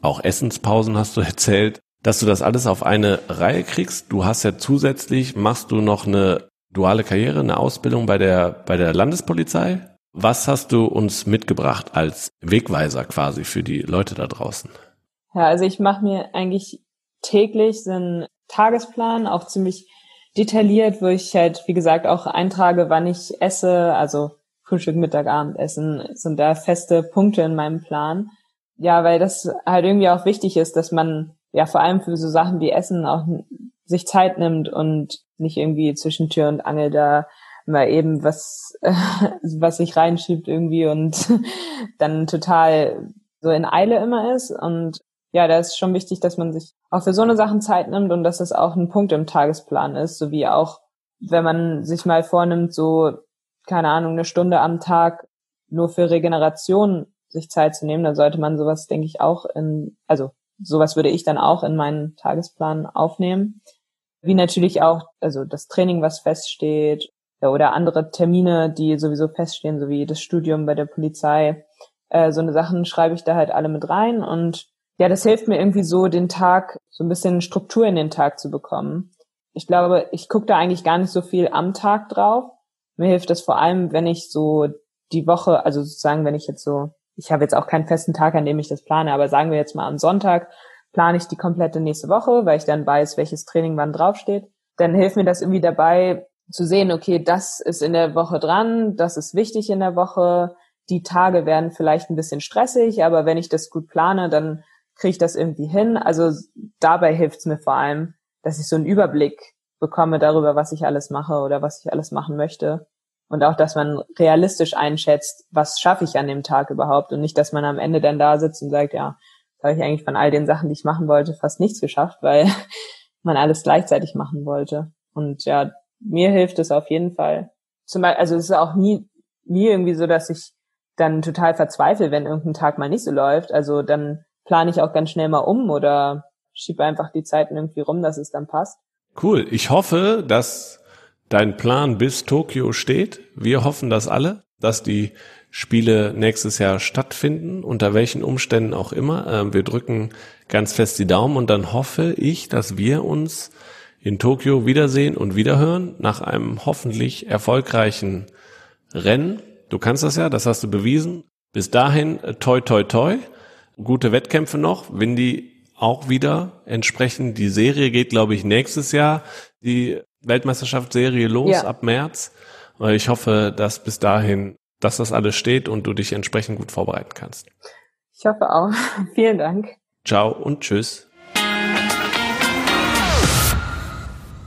auch Essenspausen hast du erzählt, dass du das alles auf eine Reihe kriegst. Du hast ja zusätzlich, machst du noch eine duale Karriere, eine Ausbildung bei der, bei der Landespolizei. Was hast du uns mitgebracht als Wegweiser quasi für die Leute da draußen? Ja, also ich mache mir eigentlich täglich so einen Tagesplan, auch ziemlich detailliert, wo ich halt, wie gesagt, auch eintrage, wann ich esse, also Frühstück, Mittag, Abendessen, sind da feste Punkte in meinem Plan. Ja, weil das halt irgendwie auch wichtig ist, dass man ja vor allem für so Sachen wie Essen auch sich Zeit nimmt und nicht irgendwie zwischen Tür und Angel da mal eben was, äh, was sich reinschiebt irgendwie und dann total so in Eile immer ist. Und ja, da ist schon wichtig, dass man sich auch für so eine Sachen Zeit nimmt und dass es auch ein Punkt im Tagesplan ist, sowie auch, wenn man sich mal vornimmt, so, keine Ahnung, eine Stunde am Tag nur für Regeneration sich Zeit zu nehmen, dann sollte man sowas, denke ich, auch in, also sowas würde ich dann auch in meinen Tagesplan aufnehmen. Wie natürlich auch, also das Training, was feststeht, oder andere Termine, die sowieso feststehen, so wie das Studium bei der Polizei. Äh, so eine Sachen schreibe ich da halt alle mit rein und ja, das hilft mir irgendwie so, den Tag, so ein bisschen Struktur in den Tag zu bekommen. Ich glaube, ich gucke da eigentlich gar nicht so viel am Tag drauf. Mir hilft das vor allem, wenn ich so die Woche, also sozusagen, wenn ich jetzt so, ich habe jetzt auch keinen festen Tag, an dem ich das plane, aber sagen wir jetzt mal am Sonntag, plane ich die komplette nächste Woche, weil ich dann weiß, welches Training wann draufsteht. Dann hilft mir das irgendwie dabei, zu sehen, okay, das ist in der Woche dran, das ist wichtig in der Woche. Die Tage werden vielleicht ein bisschen stressig, aber wenn ich das gut plane, dann kriege ich das irgendwie hin. Also dabei hilft es mir vor allem, dass ich so einen Überblick bekomme darüber, was ich alles mache oder was ich alles machen möchte. Und auch, dass man realistisch einschätzt, was schaffe ich an dem Tag überhaupt und nicht, dass man am Ende dann da sitzt und sagt, ja, da habe ich eigentlich von all den Sachen, die ich machen wollte, fast nichts geschafft, weil man alles gleichzeitig machen wollte. Und ja, mir hilft es auf jeden Fall. Zum Beispiel, also es ist auch nie, nie irgendwie so, dass ich dann total verzweifle, wenn irgendein Tag mal nicht so läuft. Also dann plane ich auch ganz schnell mal um oder schiebe einfach die Zeiten irgendwie rum, dass es dann passt. Cool. Ich hoffe, dass dein Plan bis Tokio steht. Wir hoffen das alle, dass die Spiele nächstes Jahr stattfinden, unter welchen Umständen auch immer. Ähm, wir drücken ganz fest die Daumen und dann hoffe ich, dass wir uns in Tokio wiedersehen und wiederhören nach einem hoffentlich erfolgreichen Rennen. Du kannst das ja, das hast du bewiesen. Bis dahin, toi, toi, toi. Gute Wettkämpfe noch. Windy auch wieder entsprechend. Die Serie geht, glaube ich, nächstes Jahr, die Weltmeisterschaftsserie los ja. ab März. Ich hoffe, dass bis dahin, dass das alles steht und du dich entsprechend gut vorbereiten kannst. Ich hoffe auch. Vielen Dank. Ciao und tschüss.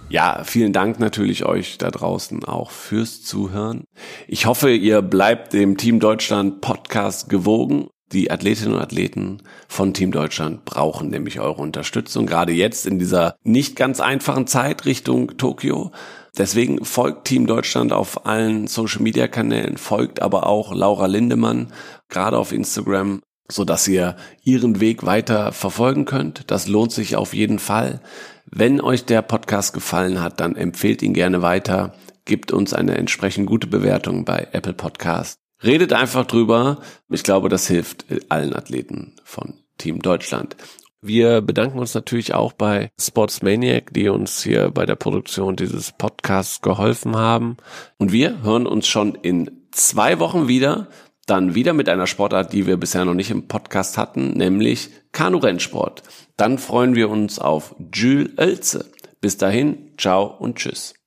Ja, vielen Dank natürlich euch da draußen auch fürs Zuhören. Ich hoffe, ihr bleibt dem Team Deutschland Podcast gewogen. Die Athletinnen und Athleten von Team Deutschland brauchen nämlich eure Unterstützung, gerade jetzt in dieser nicht ganz einfachen Zeit Richtung Tokio. Deswegen folgt Team Deutschland auf allen Social-Media-Kanälen, folgt aber auch Laura Lindemann, gerade auf Instagram, so dass ihr ihren Weg weiter verfolgen könnt. Das lohnt sich auf jeden Fall. Wenn euch der Podcast gefallen hat, dann empfehlt ihn gerne weiter, gibt uns eine entsprechend gute Bewertung bei Apple Podcast. Redet einfach drüber. Ich glaube, das hilft allen Athleten von Team Deutschland. Wir bedanken uns natürlich auch bei Sportsmaniac, die uns hier bei der Produktion dieses Podcasts geholfen haben. Und wir hören uns schon in zwei Wochen wieder. Dann wieder mit einer Sportart, die wir bisher noch nicht im Podcast hatten, nämlich Kanu-Rennsport. Dann freuen wir uns auf Jules Oelze. Bis dahin, ciao und tschüss.